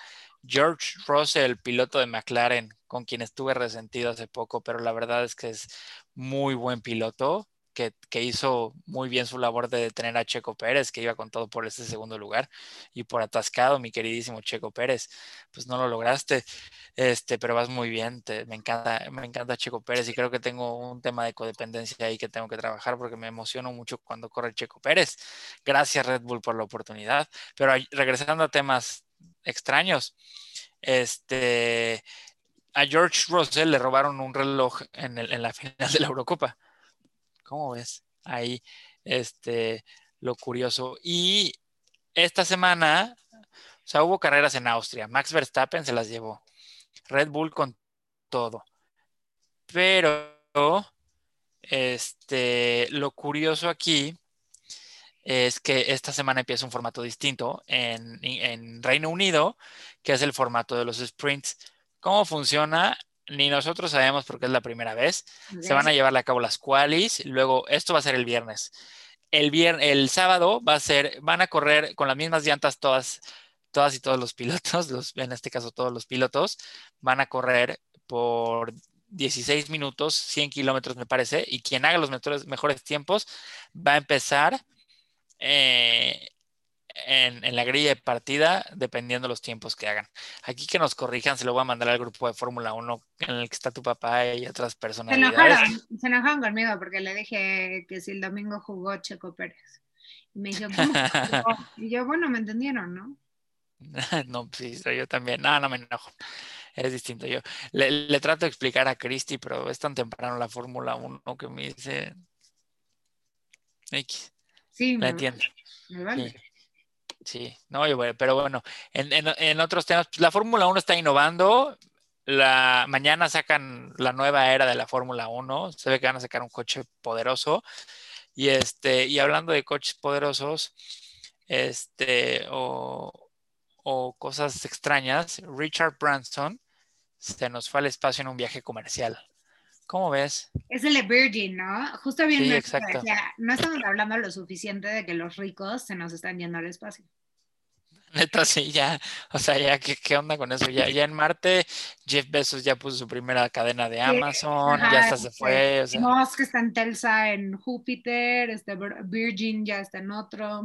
B: George Russell, piloto de McLaren, con quien estuve resentido hace poco, pero la verdad es que es muy buen piloto que, hizo muy bien su labor de detener a Checo Pérez, que iba con todo por ese segundo lugar y por atascado, mi queridísimo Checo Pérez. Pues no lo lograste, este, pero vas muy bien. me encanta, me encanta Checo Pérez y creo que tengo un tema de codependencia ahí que tengo que trabajar porque me emociono mucho cuando corre Checo Pérez. Gracias Red Bull por la oportunidad. Pero regresando a temas extraños, este a George Russell le robaron un reloj en, en la final de la Eurocopa. ¿Cómo ves? Ahí, este, lo curioso. Y esta semana, o sea, hubo carreras en Austria. Max Verstappen se las llevó. Red Bull con todo. Pero, este, lo curioso aquí es que esta semana empieza un formato distinto en, en Reino Unido, que es el formato de los sprints. ¿Cómo funciona? Ni nosotros sabemos porque es la primera vez. Se van a llevar a cabo las qualis. Luego, esto va a ser el viernes. El, viernes, el sábado va a ser, van a correr con las mismas llantas todas, todas y todos los pilotos, los, en este caso todos los pilotos, van a correr por 16 minutos, 100 kilómetros me parece, y quien haga los mejores, mejores tiempos va a empezar eh, en, la grilla de partida dependiendo de los tiempos que hagan. Aquí que nos corrijan, se lo voy a mandar al grupo de Fórmula 1 en el que está tu papá y otras personas.
A: Se enojaron, se enojaron conmigo porque le dije que si el domingo jugó Checo Pérez. Y me dijo, <laughs> y yo, bueno, me entendieron, ¿no? <laughs>
B: no, sí, yo también. No, no me enojo. Es distinto. Yo le, trato de explicar a Cristi, pero es tan temprano la Fórmula 1 que me dice. X. Sí, me, entiendo. Me vale. Sí, no, pero bueno, en, otros temas, pues, la Fórmula 1 está innovando. La, mañana sacan la nueva era de la Fórmula 1. Se ve que van a sacar un coche poderoso. Y este, y hablando de coches poderosos, este, o, o cosas extrañas, Richard Branson se nos fue al espacio en un viaje comercial. ¿Cómo ves?
A: Es el de Virgin, ¿no? Justo bien, sí, exacto. no estamos hablando lo suficiente de que los ricos se nos están yendo al espacio. <laughs>
B: Neta, sí, ya, o sea, ya, ¿qué, onda con eso? Ya, ya en Marte, Jeff Bezos ya puso su primera cadena de Amazon, ya hasta se fue. O
A: sea. Musk está en Telsa en Júpiter, este Virgin ya está en otro.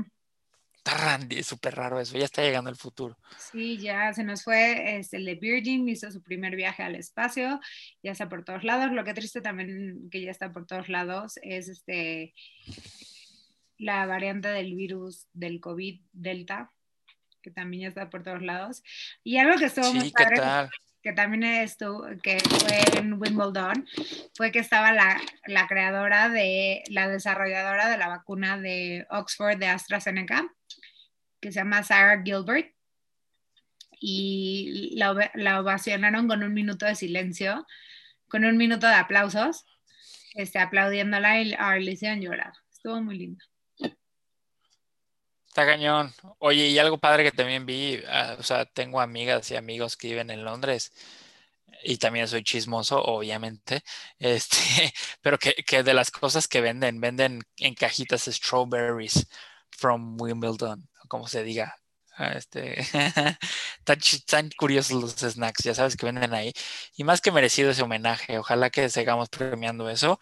B: Randy, súper raro eso, ya está llegando el futuro.
A: Sí, ya se nos fue este, el de Virgin, hizo su primer viaje al espacio, ya está por todos lados. Lo que triste también que ya está por todos lados es este la variante del virus del COVID Delta, que también ya está por todos lados. Y algo que estuvo muy padre, que también estuvo, que fue en Wimbledon, fue que estaba la, la creadora de, la desarrolladora de la vacuna de Oxford de AstraZeneca, que se llama Sarah Gilbert, y la, ovacionaron con un minuto de silencio, con un minuto de aplausos, este, aplaudiéndola y a le hicieron llorar. Estuvo muy lindo.
B: Está cañón. Oye, y algo padre que también vi, ah, o sea, tengo amigas y amigos que viven en Londres y también soy chismoso, obviamente, <laughs> este, pero que, de las cosas que venden, venden en cajitas strawberries from Wimbledon, como se diga. Ah, este, <laughs> tan, curiosos los snacks, ya sabes que venden ahí. Y más que merecido ese homenaje, ojalá que sigamos premiando eso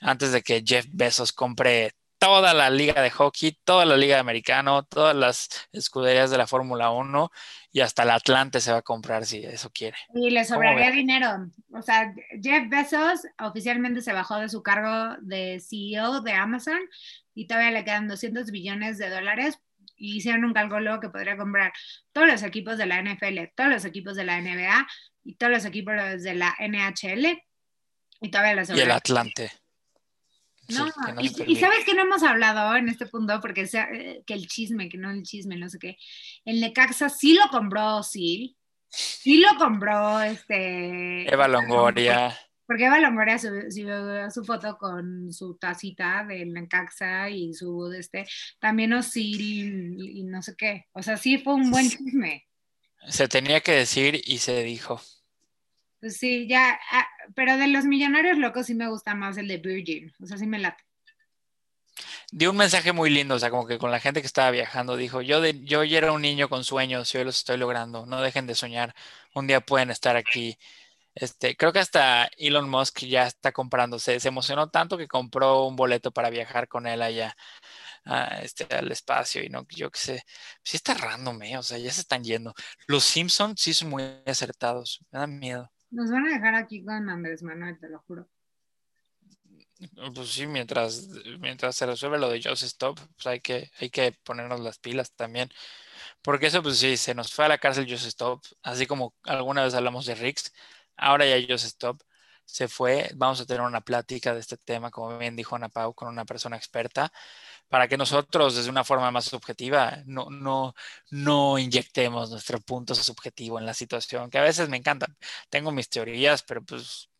B: antes de que Jeff Bezos compre toda la liga de hockey, toda la liga de americano, todas las escuderías de la Fórmula 1 y hasta el Atlante se va a comprar si eso quiere.
A: Y le sobraría dinero. O sea, Jeff Bezos oficialmente se bajó de su cargo de CEO de Amazon y todavía le quedan 200 billones de dólares hicieron un cálculo que podría comprar todos los equipos de la NFL, todos los equipos de la NBA y todos los equipos de la NHL y todavía
B: sobraría. Y el Atlante.
A: No, y, sabes que no hemos hablado en este punto, porque sea, eh, que el chisme, que no el chisme, no sé qué. El Necaxa sí lo compró Sil, sí lo compró este.
B: Eva Longoria.
A: Porque Eva Longoria subió su, foto con su tacita del Necaxa y su este, también Osil y no sé qué. O sea, sí fue un buen chisme.
B: Se tenía que decir y se dijo.
A: Pues sí, ya, ah, pero de los millonarios locos sí me gusta más el de Virgin, o sea, sí me late.
B: Dio un mensaje muy lindo, o sea, como que con la gente que estaba viajando, dijo, yo, de, yo ya era un niño con sueños y hoy los estoy logrando, no dejen de soñar, un día pueden estar aquí. Este, creo que hasta Elon Musk ya está comprándose, se emocionó tanto que compró un boleto para viajar con él allá este, al espacio y no, yo qué sé, sí está random, ¿eh? o sea, ya se están yendo. Los Simpsons sí son muy acertados, me dan miedo.
A: Nos van a dejar aquí con Andrés Manuel, te lo juro.
B: Pues sí, mientras, mientras se resuelve lo de Joseph Stop, pues hay que, hay que ponernos las pilas también. Porque eso, pues sí, se nos fue a la cárcel Joseph Stop, así como alguna vez hablamos de Rix, ahora ya Joseph Stop se fue. Vamos a tener una plática de este tema, como bien dijo Ana Pau, con una persona experta, para que nosotros, desde una forma más subjetiva, no, no, no inyectemos nuestro punto subjetivo en la situación, que a veces me encanta. Tengo mis teorías, pero pues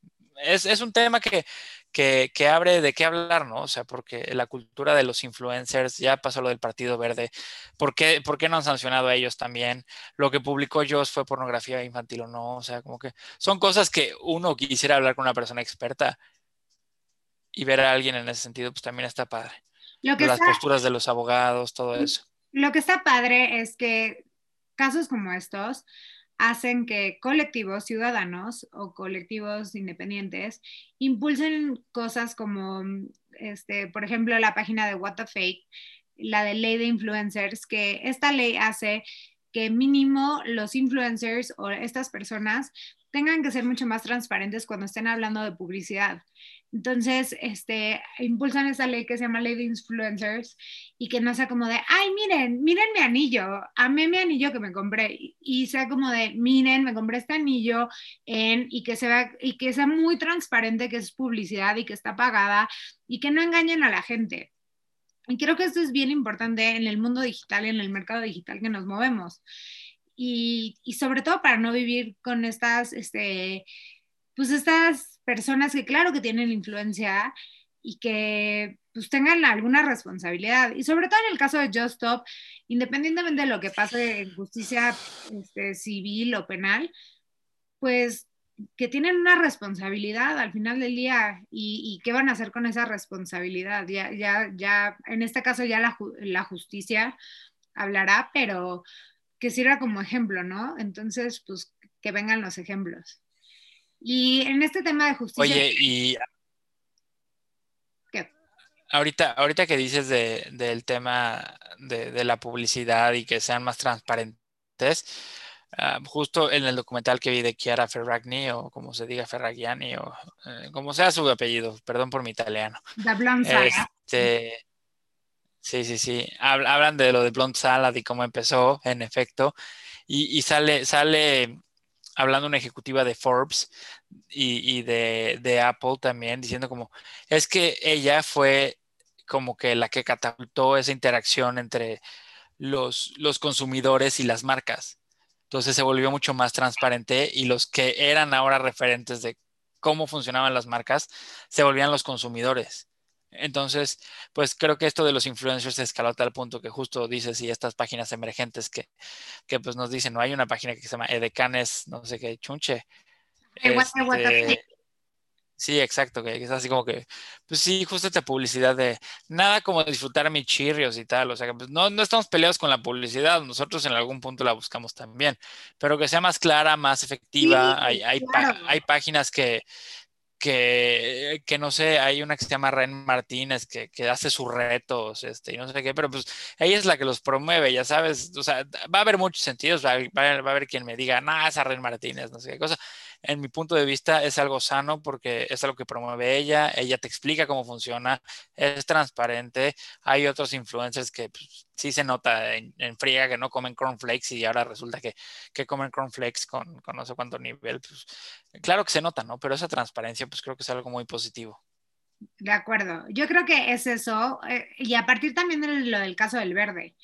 B: es, es un tema que, que, que, abre de qué hablar, ¿no? O sea, porque la cultura de los influencers, ya pasó lo del Partido Verde, ¿por qué, ¿por qué no han sancionado a ellos también? Lo que publicó Joss fue pornografía infantil o no, o sea, como que son cosas que uno quisiera hablar con una persona experta y ver a alguien en ese sentido, pues también está padre. Lo que Las posturas de los abogados, todo eso.
A: Lo que está padre es que casos como estos hacen que colectivos ciudadanos o colectivos independientes impulsen cosas como, este, por ejemplo, la página de What the Fake, la de ley de influencers, que esta ley hace que mínimo los influencers o estas personas tengan que ser mucho más transparentes cuando estén hablando de publicidad. Entonces, este, impulsan esa ley que se llama Ley de Influencers y que no sea como de, ay, miren, miren mi anillo, amé mi anillo que me compré y sea como de, miren, me compré este anillo y que sea y que sea muy transparente que es publicidad y que está pagada y que no engañen a la gente. Y creo que esto es bien importante en el mundo digital en el mercado digital que nos movemos. Y, y sobre todo para no vivir con estas, este, pues estas personas que claro que tienen influencia y que pues tengan alguna responsabilidad. Y sobre todo en el caso de Just Stop, independientemente de lo que pase en justicia este, civil o penal, pues que tienen una responsabilidad al final del día y, qué van a hacer con esa responsabilidad. Ya, ya, ya, en este caso ya la, la justicia hablará, pero que sirva como ejemplo, ¿no? Entonces, pues que vengan los ejemplos. Y en este tema de justicia.
B: Oye, y.
A: ¿Qué?
B: Ahorita, ahorita que dices de, del tema de, la publicidad y que sean más transparentes, ah, justo en el documental que vi de Chiara Ferragni, o como se diga Ferragiani, o eh, como sea su apellido, perdón por mi italiano.
A: Da Este,
B: Sí, sí, sí. Hablan de lo de Blonde Salad y cómo empezó, en efecto. Y, sale, sale hablando una ejecutiva de Forbes y, de, de, Apple también, diciendo como, es que ella fue como que la que catapultó esa interacción entre los, los consumidores y las marcas. Entonces se volvió mucho más transparente y los que eran ahora referentes de cómo funcionaban las marcas se volvían los consumidores. Entonces, pues creo que esto de los influencers se escaló a tal punto que justo dices, y estas páginas emergentes que, que pues nos dicen, no hay una página que se llama Edecanes, no sé qué, chunche. Este, sí, exacto, que es así como que, pues sí, justo esta publicidad de nada como disfrutar mis chirrios y tal, o sea, que pues no, no estamos peleados con la publicidad, nosotros en algún punto la buscamos también, pero que sea más clara, más efectiva, hay, hay, hay páginas que, que, que, no sé, hay una que se llama Ren Martínez que, que, hace sus retos, este, y no sé qué, pero pues ella es la que los promueve, ya sabes, o sea, va a haber muchos sentidos, va, va, a haber quien me diga, no, esa Ren Martínez, no sé qué cosa, en mi punto de vista es algo sano porque es algo que promueve ella, ella te explica cómo funciona, es transparente, hay otros influencers que pues, sí se nota en, friega que no comen cornflakes y ahora resulta que, que comen cornflakes con, con no sé cuánto nivel, pues claro que se nota, ¿no? Pero esa transparencia pues creo que es algo muy positivo.
A: De acuerdo, yo creo que es eso, eh, y a partir también de lo del caso del verde,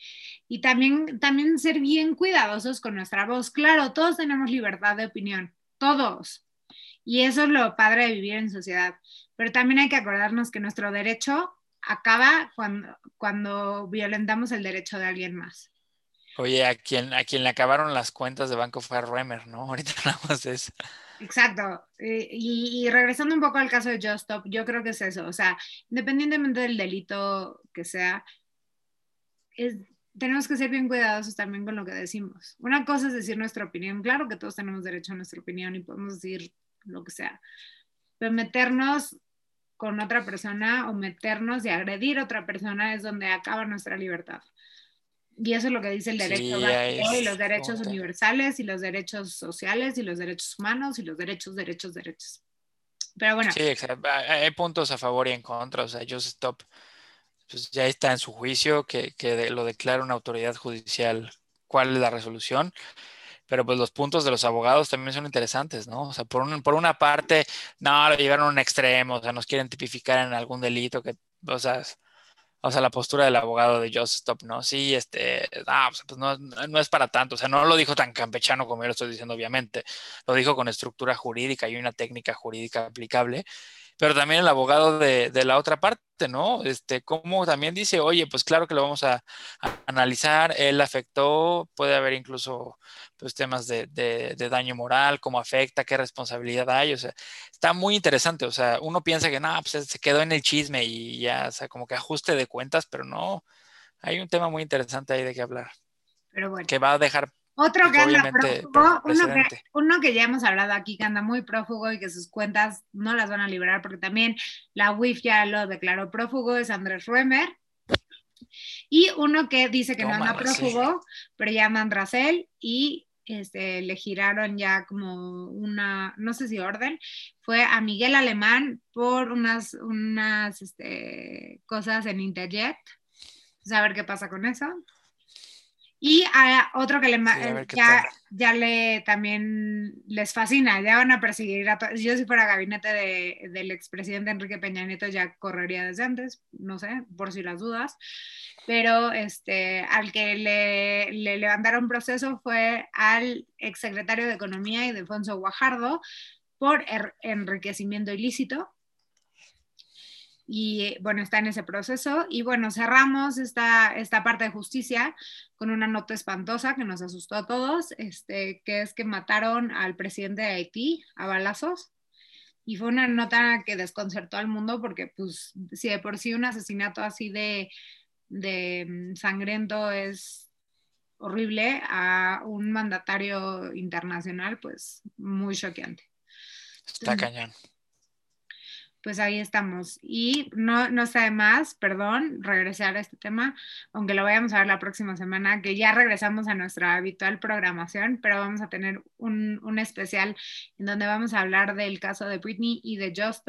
A: y también, también ser bien cuidadosos con nuestra voz. Claro, todos tenemos libertad de opinión, todos. Y eso es lo padre de vivir en sociedad. Pero también hay que acordarnos que nuestro derecho acaba cuando, cuando violentamos el derecho de alguien más.
B: Oye, a quien, a quien le acabaron las cuentas de banco fue a Remer, ¿no? <laughs> Ahorita hablamos de eso.
A: Exacto. Eh, y, regresando un poco al caso de Just Stop, yo creo que es eso. O sea, independientemente del delito que sea, es, tenemos que ser bien cuidadosos también con lo que decimos. Una cosa es decir nuestra opinión, claro que todos tenemos derecho a nuestra opinión y podemos decir lo que sea, pero meternos con otra persona o meternos y agredir a otra persona es donde acaba nuestra libertad. Y eso es lo que dice el derecho y los derechos universales y los derechos sociales y los derechos humanos y los derechos, derechos, derechos. Pero bueno.
B: Sí, hay puntos a favor y en contra. O sea, Just Stop pues ya está en su juicio, que, lo declara una autoridad judicial cuál es la resolución. Pero pues los puntos de los abogados también son interesantes, ¿no? O sea, por, por una parte, no, lo llevaron a un extremo, o sea, nos quieren tipificar en algún delito que, o sea, o sea, la postura del abogado de Joseph Stop, ¿no? Sí, este, pues, pues no, no, es para tanto, o sea, no lo dijo tan campechano como yo lo estoy diciendo, obviamente, lo dijo con estructura jurídica y una técnica jurídica aplicable, pero también el abogado de, de, la otra parte, ¿no? Este, como también dice, oye, pues claro que lo vamos a, analizar, él afectó, puede haber incluso pues temas de, de, de, daño moral, cómo afecta, qué responsabilidad hay, o sea, está muy interesante, o sea, uno piensa que nada, pues se quedó en el chisme y ya, o sea, como que ajuste de cuentas, pero no, hay un tema muy interesante ahí de qué hablar.
A: Pero bueno.
B: Que va a dejar
A: otro que anda prófugo, uno que, ya hemos hablado aquí, que anda muy prófugo y que sus cuentas no las van a liberar porque también la WIF ya lo declaró prófugo, es Andrés Ruemer. Y uno que dice que no, anda prófugo, pero llama Andracel y este, le giraron ya como una, no sé si orden, fue a Miguel Alemán por unas, unas este, cosas en Interjet. A ver qué pasa con eso. Y a otro que le, ya, ya, le también les fascina, ya van a perseguir a todos. Yo si fuera gabinete de, del expresidente Enrique Peña Nieto ya correría desde antes, no sé, por si las dudas. Pero este, al que le, le levantaron proceso fue al exsecretario de Economía y Defonso Guajardo por er, enriquecimiento ilícito y bueno, está en ese proceso. Y bueno, cerramos esta, esta parte de justicia con una nota espantosa que nos asustó a todos, este, que es que mataron al presidente de Haití a balazos. Y fue una nota que desconcertó al mundo porque, pues, si de por sí un asesinato así de, de mm, sangriento es horrible a un mandatario internacional, pues muy choqueante.
B: Está cañón
A: pues ahí estamos. Y no, no está más, perdón, regresar a este tema, aunque lo vayamos a ver la próxima semana, que ya regresamos a nuestra habitual programación, pero vamos a tener un, especial en donde vamos a hablar del caso de Britney y de Just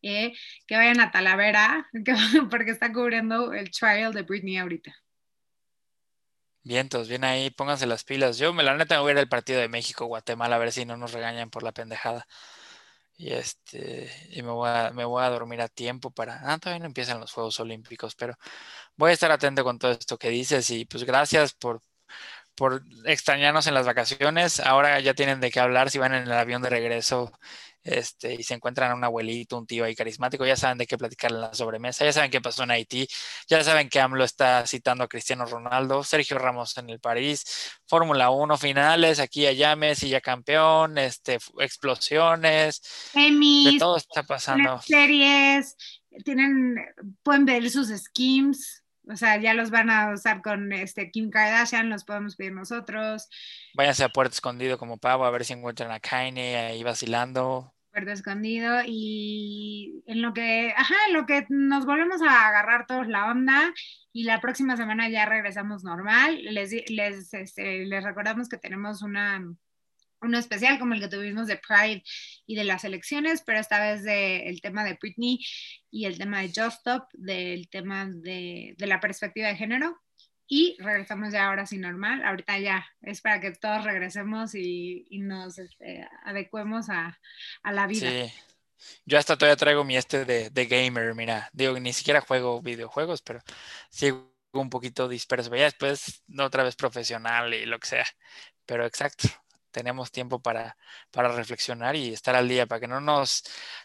A: eh, que vayan a Talavera, <laughs> <laughs> porque está cubriendo el trial de Britney ahorita.
B: Vientos, bien ahí, pónganse las pilas. Yo, me la neta, me voy a ir al partido de México-Guatemala a ver si no nos regañan por la pendejada. Y este, y me voy a, me voy a dormir a tiempo para. Ah, todavía no empiezan los Juegos Olímpicos, pero voy a estar atento con todo esto que dices. Y pues gracias por, por extrañarnos en las vacaciones. Ahora ya tienen de qué hablar si van en el avión de regreso este, y se encuentran a un abuelito, un tío ahí carismático, ya saben de qué platicar en la sobremesa, ya saben qué pasó en Haití, ya saben que AMLO está citando a Cristiano Ronaldo, Sergio Ramos en el París, Fórmula 1 finales, aquí allá Messi ya campeón, este, explosiones, de todo está pasando. <laughs>
A: Series, tienen, pueden ver sus schemes. O sea, ya los van a usar con este Kim Kardashian, los podemos pedir nosotros.
B: Váyanse a Puerto Escondido como pavo a ver si encuentran a Kanye ahí vacilando.
A: Puerto Escondido y en lo que, ajá, en lo que nos volvemos a agarrar todos la onda y la próxima semana ya regresamos normal. Les, les, este, les recordamos que tenemos una uno especial como el que tuvimos de Pride y de las elecciones, pero esta vez del tema de Britney y el tema de Just Stop, del tema de, la perspectiva de género. Y regresamos ya ahora sí normal. Ahorita ya es para que todos regresemos y, nos este, adecuemos a, la vida. Sí.
B: Yo hasta todavía traigo mi este de, gamer, mira, digo, ni siquiera juego videojuegos, pero sigo un poquito disperso. Ya después, otra vez profesional y lo que sea. Pero exacto, tenemos tiempo para, para reflexionar y estar al día, para que no nos,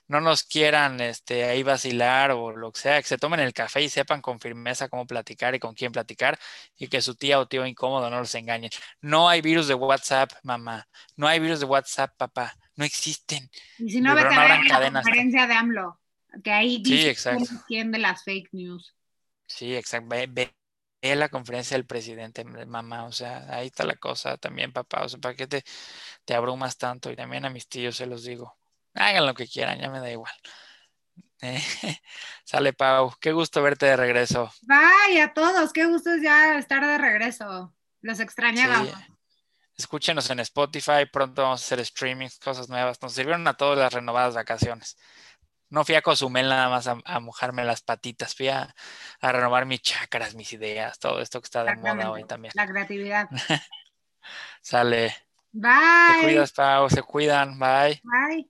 B: no nos quieran este, ahí vacilar o lo que sea, que se tomen el café y sepan con firmeza cómo platicar y con quién platicar y que su tía o tío incómodo no los engañen. No hay virus de WhatsApp, mamá. No hay virus de WhatsApp, papá. No existen.
A: Y si no, vete a ver la conferencia de AMLO, que ahí dice quién de las fake news.
B: Sí, exacto. Ve, la conferencia del presidente, mamá, o sea, ahí está la cosa también, papá, o sea, ¿para qué te, te abrumas tanto? Y también a mis tíos se los digo, hagan lo que quieran, ya me da igual. <laughs> sale, Pau, qué gusto verte de regreso.
A: Bye a todos, qué gusto es ya estar de regreso, los extrañaba.
B: Escúchenos en Spotify, pronto vamos a hacer streamings, cosas nuevas, nos sirvieron a todas las renovadas vacaciones. No fui a Cozumel nada más a, mojarme las patitas, fui a, renovar mis chakras, mis ideas, todo esto que está de moda hoy también.
A: La creatividad. <laughs>
B: Sale.
A: Bye.
B: Te cuidas, Pau, se cuidan. Bye.
A: Bye.